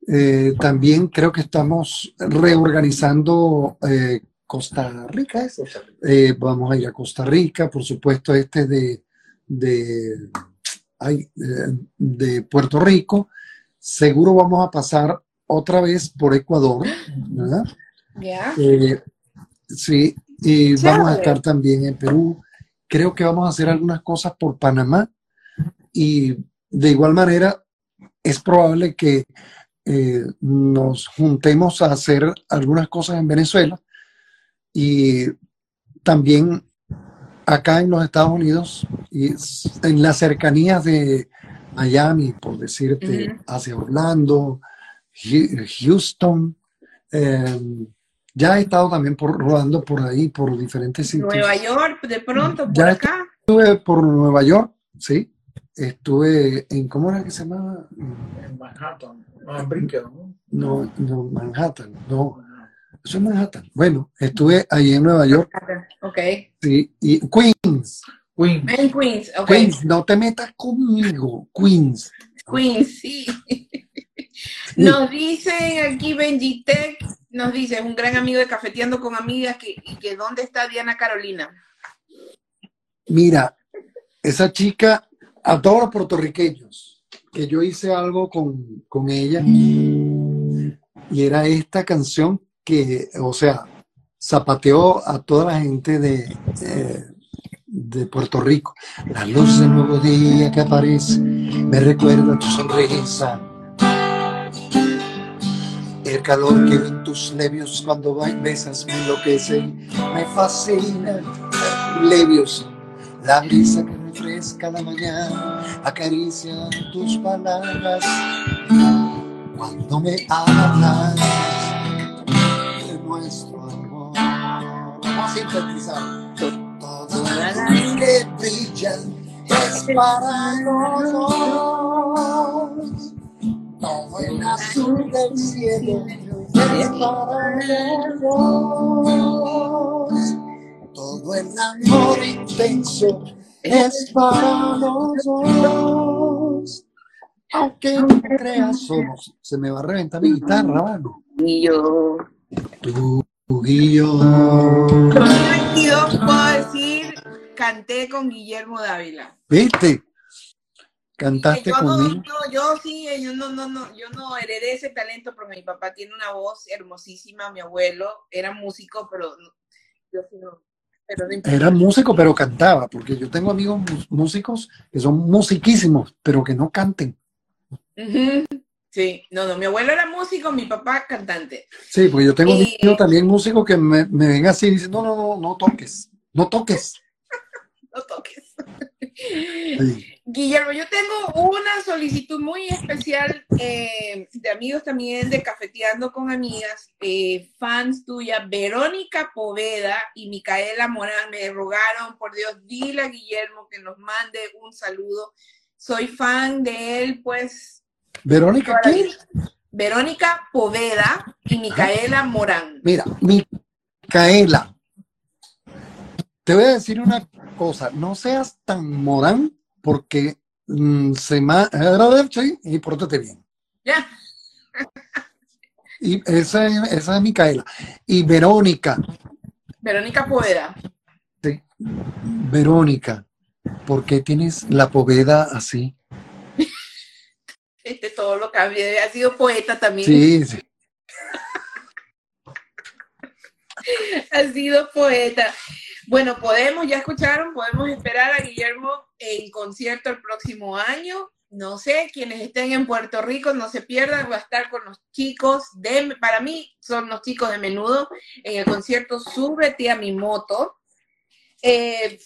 Eh, también creo que estamos reorganizando eh, Costa Rica. Eh, vamos a ir a Costa Rica, por supuesto, este de, de, de Puerto Rico. Seguro vamos a pasar otra vez por Ecuador, ¿verdad? sí, y vamos a estar también en Perú. Creo que vamos a hacer algunas cosas por Panamá y de igual manera es probable que eh, nos juntemos a hacer algunas cosas en Venezuela y también acá en los Estados Unidos y en las cercanías de Miami, por decirte, hacia Orlando, Houston. Em, ya he estado también por, rodando por ahí, por diferentes sitios. Nueva York, de pronto, por acá. Estuve por Nueva York, sí. Estuve en, ¿cómo era que se llamaba? En Manhattan, no, en ¿no? No, Manhattan, no. Eso es Manhattan. Bueno, estuve ahí en Nueva York. Ok. Sí, y Queens. Queens. En Queens, ok. Queens, no te metas conmigo, Queens. Queens, sí. Nos dicen aquí Benji Tech nos dice, un gran amigo de Cafeteando con Amigas, que, y que ¿dónde está Diana Carolina? Mira, esa chica, a todos los puertorriqueños, que yo hice algo con, ella, y era esta canción que, o sea, zapateó a toda la gente de, eh, de Puerto Rico. La luz del nuevo día que aparece me recuerda tu sonrisa el calor que en tus labios cuando besas me enloquece, me fascina. Labios, la brisa que refresca la mañana, acarician tus palabras. Cuando me hablas de nuestro amor. Todo el que brilla es para los dos. Todo el azul del cielo es para los dos. Todo el amor intenso es para los dos. Aunque no creas, somos. Se me va a reventar mi guitarra, mano. Y yo. Tú y yo. 2022 puedo decir, canté con Guillermo Dávila. ¿Viste? Cantaste yo, no, conmigo. no, yo sí, yo no, no, no, yo no heredé ese talento porque mi papá tiene una voz hermosísima, mi abuelo era músico, pero yo sí no. Pero no. Era músico, pero cantaba, porque yo tengo amigos músicos que son musiquísimos, pero que no canten. Sí, no, no, mi abuelo era músico, mi papá cantante. Sí, porque yo tengo Eh, amigos también músicos que me, me ven así y dicen, no, no, no, no toques, no toques. No toques. Sí. Guillermo, yo tengo una solicitud muy especial eh, de amigos también de Cafeteando con Amigas, eh, fans tuya, Verónica Poveda y Micaela Morán, me rogaron, por Dios, dile a Guillermo que nos mande un saludo. Soy fan de él, pues, Verónica, vida. Verónica Poveda y Micaela Morán. Mira, Micaela, te voy a decir una cosa, no seas tan morán porque mm, se ma y pórtate bien. Ya, Y esa, es- esa es Micaela. Y Verónica, Verónica Poveda. sí, Verónica, ¿por qué tienes la poveda así? Este todo lo cambié, ha sido poeta también. Sí, sí. ha sido poeta. Bueno, podemos, ya escucharon, podemos esperar a Guillermo en concierto el próximo año. No sé, quienes estén en Puerto Rico no se pierdan, va a estar con los chicos de, para mí son los chicos de menudo en el concierto Súbete a mi moto. Eh,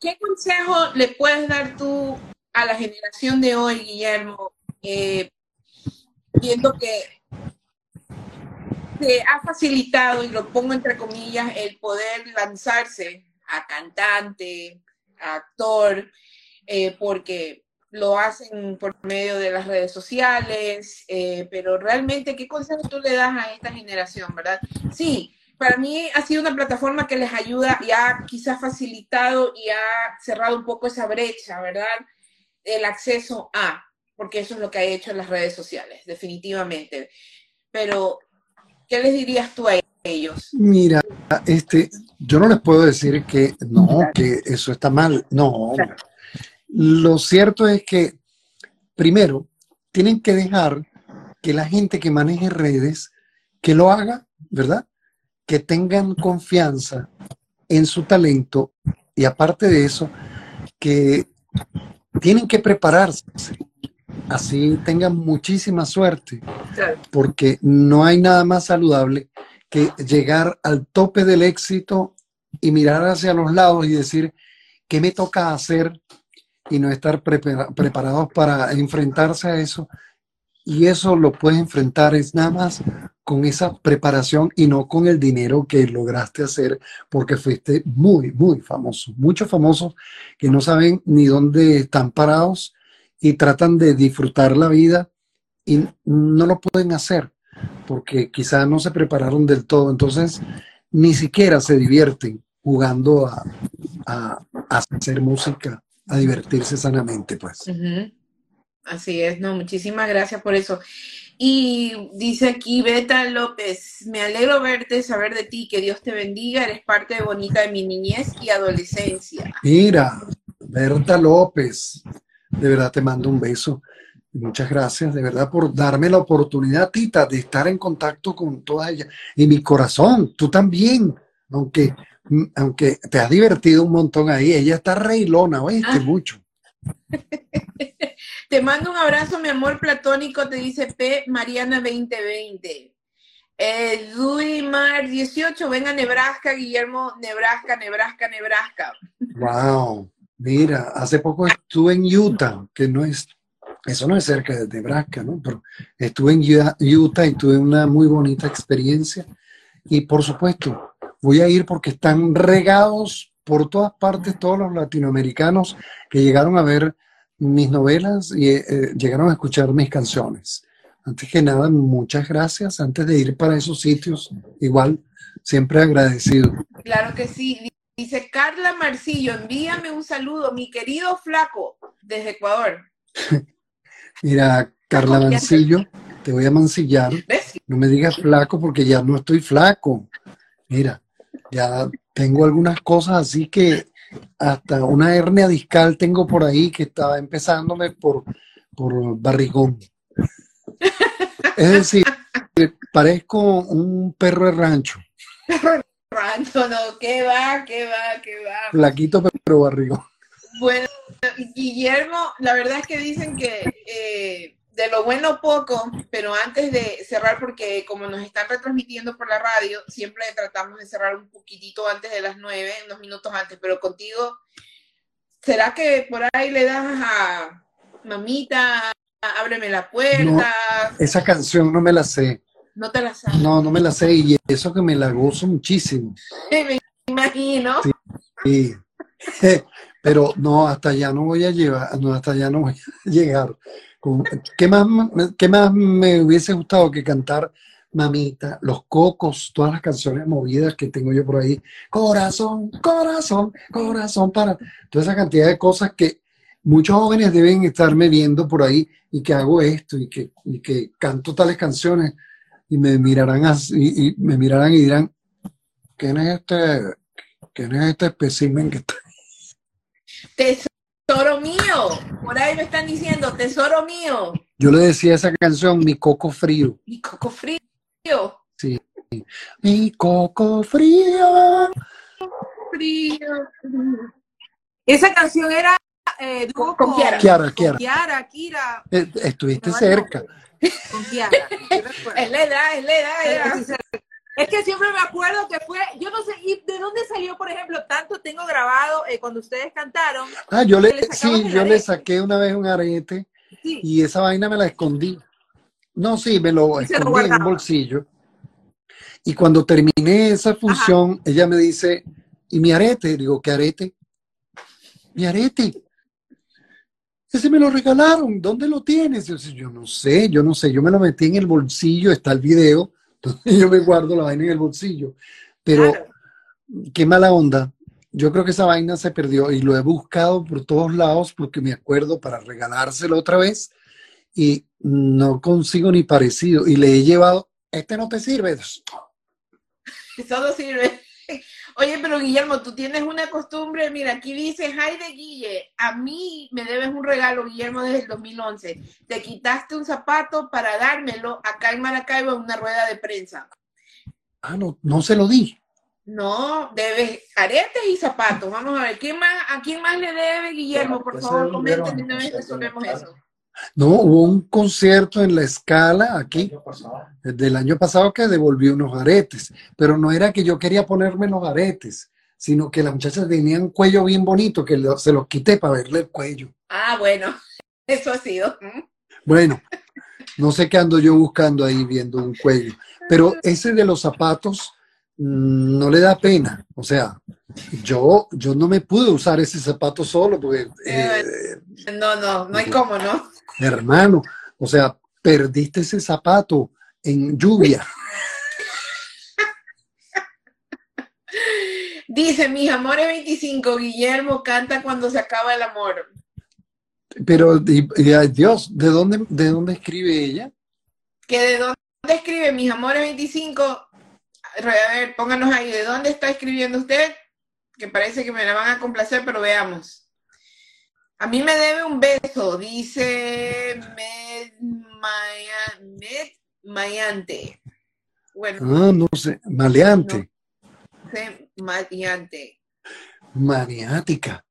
¿Qué consejo le puedes dar tú a la generación de hoy, Guillermo? Eh, viendo que ha facilitado, y lo pongo entre comillas, el poder lanzarse a cantante, a actor, eh, porque lo hacen por medio de las redes sociales, eh, pero realmente, ¿qué consejo tú le das a esta generación, verdad? Sí, para mí ha sido una plataforma que les ayuda y ha quizás facilitado y ha cerrado un poco esa brecha, ¿verdad? El acceso a, porque eso es lo que ha hecho en las redes sociales, definitivamente. Pero, ¿qué les dirías tú a ellos? Mira, este, yo no les puedo decir que no, que eso está mal. No. Lo cierto es que, primero, tienen que dejar que la gente que maneje redes, que lo haga, ¿verdad? Que tengan confianza en su talento y aparte de eso, que tienen que prepararse. Así tengan muchísima suerte Claro. porque no hay nada más saludable que llegar al tope del éxito y mirar hacia los lados y decir, ¿qué me toca hacer? Y no estar prepara- preparados para enfrentarse a eso. Y eso lo puedes enfrentar es nada más con esa preparación y no con el dinero que lograste hacer porque fuiste muy, muy famoso. Muchos famosos que no saben ni dónde están parados y tratan de disfrutar la vida y no lo pueden hacer porque quizás no se prepararon del todo, entonces ni siquiera se divierten jugando a, a- a hacer música, a divertirse sanamente, pues. Así es, no, muchísimas gracias por eso. Y dice aquí Beta López, me alegro verte, saber de ti, que Dios te bendiga, eres parte de bonita de mi niñez y adolescencia. Mira, Berta López, de verdad te mando un beso. Muchas gracias, de verdad, por darme la oportunidad, Tita, de estar en contacto con toda ella. Y mi corazón, tú también, aunque, aunque te has divertido un montón ahí, ella está reilona, oíste, Ah. mucho. Te mando un abrazo, mi amor platónico, te dice P. Mariana 2020. Eh, Duimar 18, ven a Nebraska, Guillermo, Nebraska, Nebraska, Nebraska. Wow. Mira, hace poco estuve en Utah, que no es, eso no es cerca de Nebraska, ¿no? Pero estuve en Utah y tuve una muy bonita experiencia. Y por supuesto, voy a ir porque están regados por todas partes todos los latinoamericanos que llegaron a ver mis novelas y eh, eh, llegaron a escuchar mis canciones. Antes que nada, muchas gracias. Antes de ir para esos sitios, igual, siempre agradecido. Claro que sí. Dice Carla Marcillo, envíame un saludo, mi querido flaco, desde Ecuador. Mira, Carla Marcillo, te voy a mancillar. No me digas flaco porque ya no estoy flaco. Mira, ya tengo algunas cosas así que hasta una hernia discal tengo por ahí que estaba empezándome por, por barrigón. Es decir, parezco un perro de rancho. No, ¿qué va, qué va, qué va? Flaquito pero barrigón. Bueno, Guillermo, la verdad es que dicen que eh, de lo bueno poco, pero antes de cerrar, porque como nos están retransmitiendo por la radio, siempre tratamos de cerrar un poquitito antes de las nueve, unos minutos antes, pero contigo, ¿será que por ahí le das a mamita, ábreme la puerta? esa canción no me la sé. No te la sabes. No, no me la sé y eso que me la gozo muchísimo. me imagino. Sí. Pero no, hasta allá no voy a llevar, no, hasta allá no voy a llegar. ¿Qué más, ¿Qué más me hubiese gustado que cantar Mamita, Los Cocos, todas las canciones movidas que tengo yo por ahí? Corazón, corazón, corazón, para toda esa cantidad de cosas que muchos jóvenes deben estarme viendo por ahí y que hago esto y que, y que canto tales canciones y me mirarán así, y me mirarán y dirán, ¿quién es este, quién es este espécimen que está Tesoro mío, por ahí me están diciendo, tesoro mío. Yo le decía esa canción, mi coco frío. Mi coco frío. Sí. Mi coco frío. Frío. Esa canción era eh, con, con Kiara. Kiara, Kiara. Kiara, Kira. Eh, estuviste cerca. Con Kiara. es la edad, es la edad. Es que siempre me acuerdo que fue, yo no sé, ¿y de dónde salió, por ejemplo, tanto tengo grabado eh, cuando ustedes cantaron? Ah, yo le, sí, yo le saqué una vez un arete y esa vaina me la escondí. No, sí, me lo escondí en un bolsillo. Y cuando terminé esa función, ella me dice, ¿y mi arete? Digo, ¿qué arete? Mi arete. Ese me lo regalaron, ¿dónde lo tienes? Yo, yo no sé, yo no sé, yo me lo metí en el bolsillo, está el video yo me guardo la vaina en el bolsillo. Pero qué mala onda. Yo creo que esa vaina se perdió y lo he buscado por todos lados porque me acuerdo para regalárselo otra vez y no consigo ni parecido. Y le he llevado, este no te sirve. Eso no sirve. Oye, pero Guillermo, tú tienes una costumbre, mira, aquí dice Jaide Guille, a mí me debes un regalo, Guillermo, desde el 2011. Te quitaste un zapato para dármelo acá en Maracaibo en una rueda de prensa. Ah, no, no se lo di. No, debes aretes y zapatos. Vamos a ver, ¿quién más, ¿a quién más le debe, Guillermo? Por favor, comenten y una vez resolvemos eso. No, hubo un concierto en la escala aquí del año pasado que devolvió unos aretes, pero no era que yo quería ponerme los aretes, sino que las muchachas tenían un cuello bien bonito que se los quité para verle el cuello. Ah, bueno, eso ha sido. Bueno, no sé qué ando yo buscando ahí viendo un cuello, pero ese de los zapatos mm, no le da pena, o sea, yo, yo no me pude usar ese zapato solo porque... Eh, no, no, no hay cómo, ¿no? Hermano, o sea, perdiste ese zapato en lluvia. Dice, mis amores 25, Guillermo canta cuando se acaba el amor. Pero, Dios, ¿de dónde, ¿de dónde escribe ella? Que de dónde escribe mis amores 25. A ver, pónganos ahí, ¿de dónde está escribiendo usted? Que parece que me la van a complacer, pero veamos. A mí me debe un beso, dice Med, Mayante. Bueno. Ah, no sé, maleante. No, maleante. Maniática.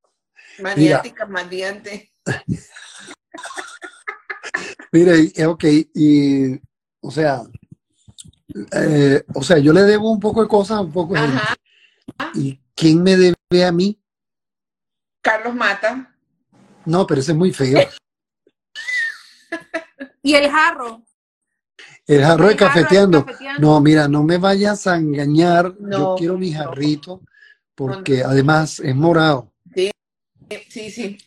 Maniática, maleante. Mira, ok, y, o sea, eh, o sea, yo le debo un poco de cosas, un poco de ¿Y quién me debe a mí? Carlos Mata. No, pero ese es muy feo. Y el jarro. El jarro de cafeteando. cafeteando. No, mira, no me vayas a engañar. Yo No, quiero mi jarrito porque además es morado. Sí, sí.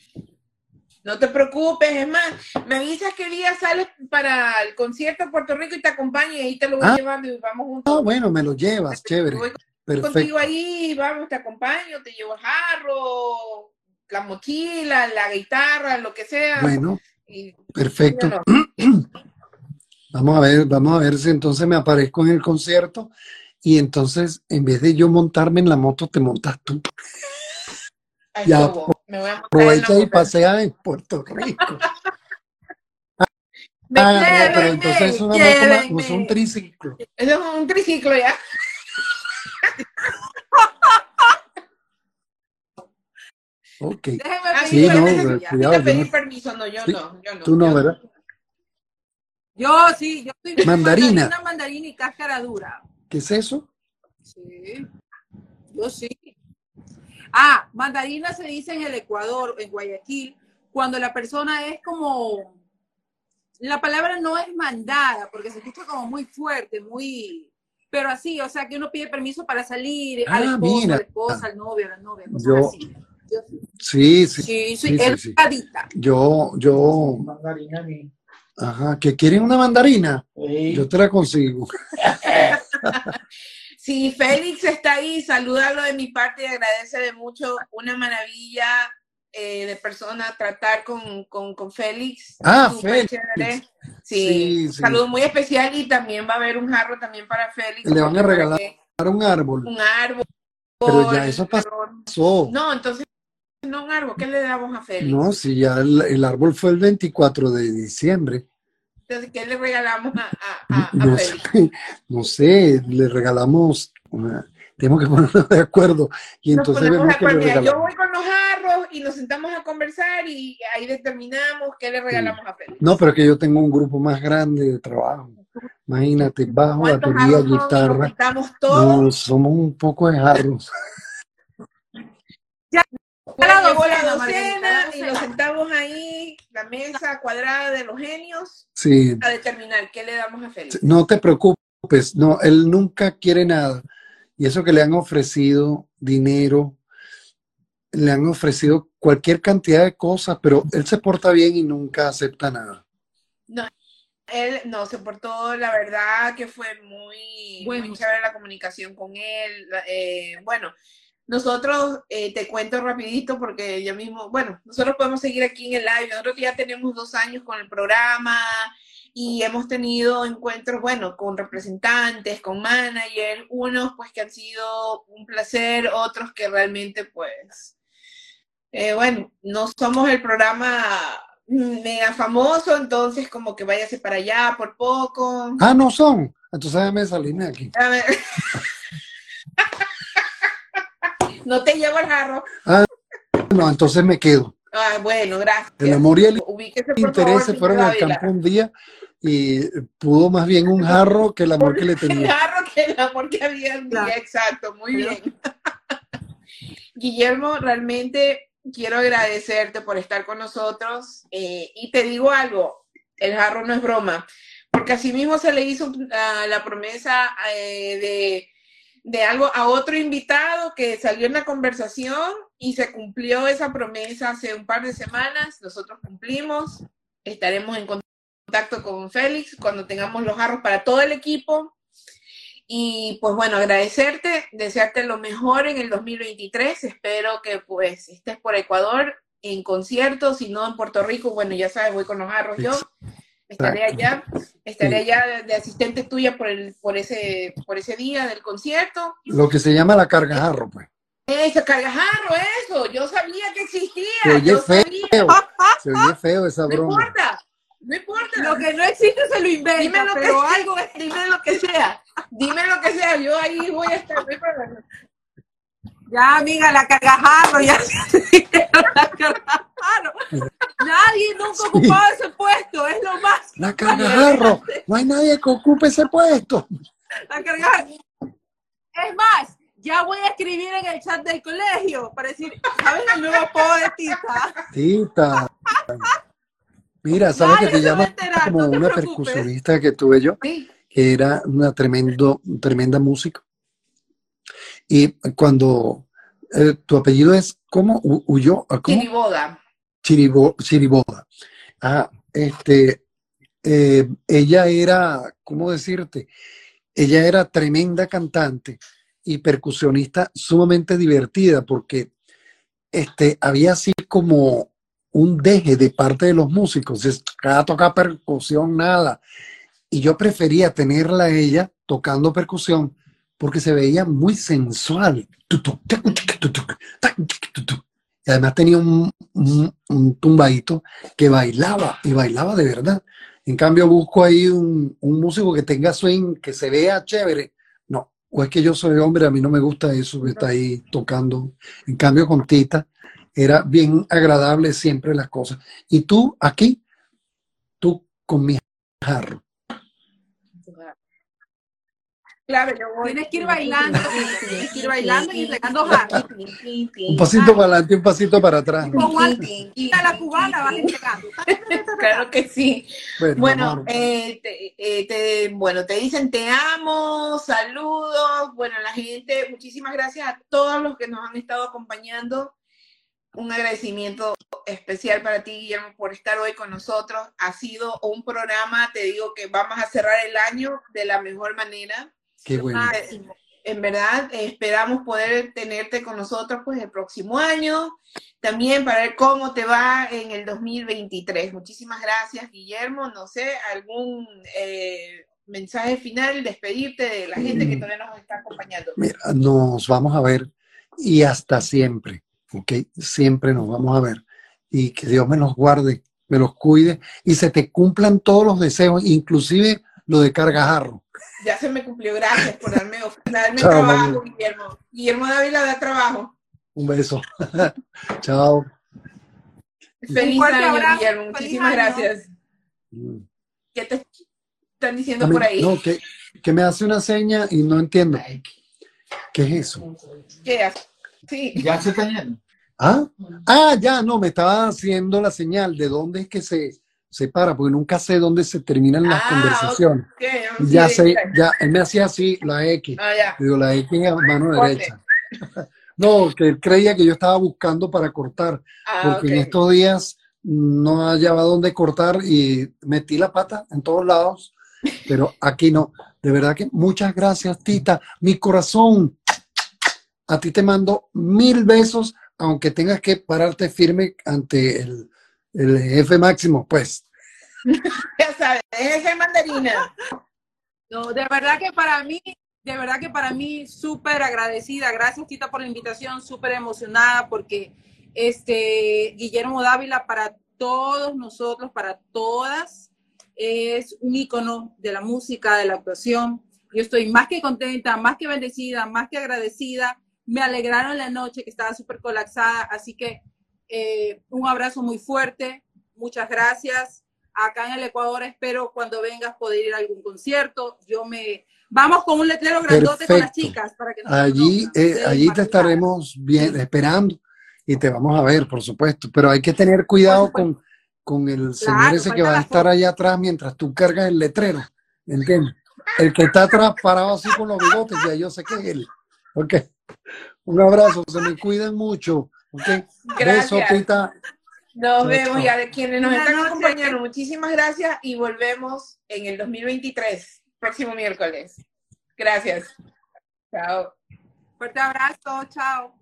No te preocupes, es más, me avisas qué día sales para el concierto en Puerto Rico y te acompaño y ahí te lo voy Ah. llevando y vamos juntos. Ah, bueno, me lo llevas, chévere. Perfecto. contigo ahí, vamos, te acompaño, te llevo el jarro, la mochila, la guitarra, lo que sea. Bueno, Y- perfecto. no, Vamos a ver, vamos a ver si entonces me aparezco en el concierto y entonces en vez de yo montarme en la moto, te montas tú. Ya. Me voy a Aprovecha y moto. pasea en Puerto Rico. Ah, no, pero entonces es una moto llévenme. es un triciclo. Eso es un triciclo ya. Ok. Déjeme Ah, pedir Sí, no, permiso cuidado, pedir no- permiso, no, yo Sí, no, yo no. Tú no, yo ¿verdad? Yo sí, yo estoy Mandarina. mandarina, mandarina y cáscara dura. ¿Qué es eso? Sí, yo sí. Ah, mandarina se dice en el Ecuador, en Guayaquil, cuando la persona es como, la palabra no es mandada, porque se escucha como muy fuerte, muy, pero así, o sea, que uno pide permiso para salir, Ah, al esposo, mira. a la esposa, al novio, a la novia, cosas Yo- así. Yo sí, Sí, sí. sí, sí, soy sí, sí. Yo, yo, Mandarina ni. ajá, ¿que quieren una mandarina? Sí. Yo te la consigo. Si Félix está ahí, salúdalo de mi parte y agradece de mucho. Una maravilla eh, de persona tratar con, con, con Félix. Ah, Félix. chévere. Sí, Sí, sí. saludo muy especial y también va a haber un jarro también para Félix. Le van a regalar un árbol. Un árbol. Pero ya eso pasó. No, entonces no un árbol. ¿Qué le damos a Félix? No, si ya el, el árbol fue el 24 de diciembre. Entonces, ¿qué le regalamos a, a, a- No Félix? sé, no sé, le regalamos una, tenemos que ponernos de acuerdo y Nos entonces ponemos de vemos que le acuerdo. Mira, yo regalamos. voy con los jarros y nos sentamos a conversar y ahí determinamos qué le regalamos a Félix. No, pero es que yo tengo un grupo más grande de trabajo. Imagínate, bajo, ¿Cuántos batería, guitarra. juntamos todos. No, somos un poco de jarros. La Llegó la docena, docena Margarita, y la nos docena. sentamos ahí, la mesa cuadrada de los genios, Sí, a determinar qué le damos a Félix. no te preocupes, no, él nunca quiere nada. Y eso que le han ofrecido dinero, le han ofrecido cualquier cantidad de cosas, pero él se porta bien y nunca acepta nada. Él no se portó, la verdad que fue muy, Bueno. muy chévere la comunicación con él. eh, bueno, nosotros, eh, te cuento rapidito porque yo mismo, bueno, nosotros podemos seguir aquí en el live. Nosotros ya tenemos dos años con el programa y hemos tenido encuentros, bueno, con representantes, con managers, unos pues que han sido un placer, otros que realmente pues, eh, bueno, no somos el programa mega famoso, entonces como que váyase para allá por poco. Ah, no son. Entonces déjame salirme de aquí. A ver. no te llevo el jarro. No, entonces me quedo. Ah, bueno, gracias. El amor y el Ubíquese, interés favor, se fueron al campo un día y pudo más bien un jarro que el amor que le El tenía. jarro que el amor que había un día, Claro. exacto, muy bien. Guillermo, realmente quiero agradecerte por estar con nosotros eh, y te digo algo, el jarro no es broma, porque así mismo se le hizo ah, la promesa eh, de, de algo a otro invitado que salió en la conversación y se cumplió esa promesa hace un par de semanas, nosotros cumplimos, estaremos en contacto con Félix cuando tengamos los jarros para todo el equipo. Y pues bueno, agradecerte, desearte lo mejor en el 2023. Espero que pues estés por Ecuador en conciertos, si no en Puerto Rico, bueno, ya sabes, voy con los jarros yo. Estaré allá, estaré allá de, asistente tuya por, el, por, ese, por ese día del concierto. Lo que se llama la carga jarro, pues. ¡Ese cargajarro, eso! Yo sabía que existía. Se oye yo feo. sabía. Se oye feo esa No broma. importa, no importa. Lo que no existe se lo inventa, Dime lo que pero sea. algo es Dime lo que sea, dime lo que sea, yo ahí voy a estar. no hay problema. Ya, amiga, la cagajarro, ya. la cagajarro. Nadie nunca ha ocupado ese puesto, es lo más. La carga jarro. No hay nadie que ocupe ese puesto. La cagajarro. Es más, Ya voy a escribir en el chat del colegio para decir, ¿sabes el nuevo apodo de Tita? Tita. Mira, ¿sabes que te se va a llamas enterar, como no te una preocupes. percusionista que tuve yo? Sí. que era una tremendo, tremenda música. Y cuando eh, tu apellido es, ¿cómo? Huyó, ¿cómo? Chiriboda. Chiribo- Chiriboda. Ah, este, eh, ella era, ¿cómo decirte? Ella era tremenda cantante y percusionista sumamente divertida porque este, había así como un deje de parte de los músicos. Es, cada toca percusión, nada. Y yo prefería tenerla ella tocando percusión porque se veía muy sensual. Y además tenía un, un, un tumbadito que bailaba y bailaba de verdad. En cambio, busco ahí un, un músico que tenga swing, que se vea chévere. No, o es que yo soy hombre, a mí no me gusta eso que está ahí tocando. En cambio, con Tita era bien agradable siempre las cosas. Y tú aquí, tú con mi jarro. Claro, yo voy. Tienes que ir bailando, tienes que ir bailando y entregando jarro. Un pasito para adelante, un pasito para atrás. Con Juanita la cubana vas entregando. Claro que sí. Bueno, eh, te, eh, te- bueno, te dicen te amo, saludos. Bueno, la gente, muchísimas gracias a todos los que nos han estado acompañando. Un agradecimiento especial para ti, Guillermo, por estar hoy con nosotros. Ha sido un programa, te digo que vamos a cerrar el año de la mejor manera. qué bueno. Máximo. En verdad, esperamos poder tenerte con nosotros pues el próximo año, también para ver cómo te va en el 2023. Muchísimas gracias, Guillermo. No sé, algún eh, mensaje final, despedirte de la gente que todavía nos está acompañando. Mira, nos vamos a ver y hasta siempre, ¿ok? Siempre nos vamos a ver. Y que Dios me los guarde, me los cuide y se te cumplan todos los deseos, inclusive lo de cargajarro. Ya se me cumplió, gracias por darme, darme Chao, trabajo, mami. Guillermo. Guillermo Dávila da trabajo. Un beso. Chao. Feliz año, abrazo, Guillermo. feliz Muchísimas año. gracias. Mm. ¿Qué te están diciendo mí- por ahí? No, que, que me hace una seña y no entiendo. ¿Qué es eso? ¿Qué hace? Sí. Ya se está yendo. ¿Ah? Ah, ya, no, me estaba haciendo la señal de dónde es que se, se para, porque nunca sé dónde se terminan las Ah, conversaciones. Ya sé, ya, él me hacía así, la X. Ah, ya. Digo, la X a mano derecha. No, que él creía que yo estaba buscando para cortar, Ah, porque en estos días no hallaba dónde cortar y metí la pata en todos lados, pero aquí no. De verdad que muchas gracias, Tita. Mi corazón, a ti te mando mil besos, aunque tengas que pararte firme ante el, el jefe máximo, pues. Ya sabes, ese mandarina. No, de verdad que para mí, de verdad que para mí súper agradecida. Gracias, Tita, por la invitación, súper emocionada porque este Guillermo Dávila para todos nosotros, para todas, es un ícono de la música, de la actuación. Yo estoy más que contenta, más que bendecida, más que agradecida. Me alegraron la noche que estaba súper colapsada, así que eh, un abrazo muy fuerte, muchas gracias. Acá en el Ecuador espero cuando vengas poder ir a algún concierto. Yo me vamos con un letrero grandote con las Perfecto. chicas para que nos Allí, eh, allí te estaremos bien esperando y te vamos a ver, por supuesto. Pero hay que tener cuidado con, con el señor Claro, ese que va a estar allá atrás mientras tú cargas el letrero. ¿Entiendes? El que está atrás parado así con los bigotes, ya yo sé que es él. Ok. Un abrazo, se me cuiden mucho. Ok. Beso, Gracias. Tita. Nos vemos chao. y a quienes nos están acompañando. Muchísimas gracias y volvemos en el 2023, próximo miércoles. Gracias. Chao. Fuerte abrazo, chao.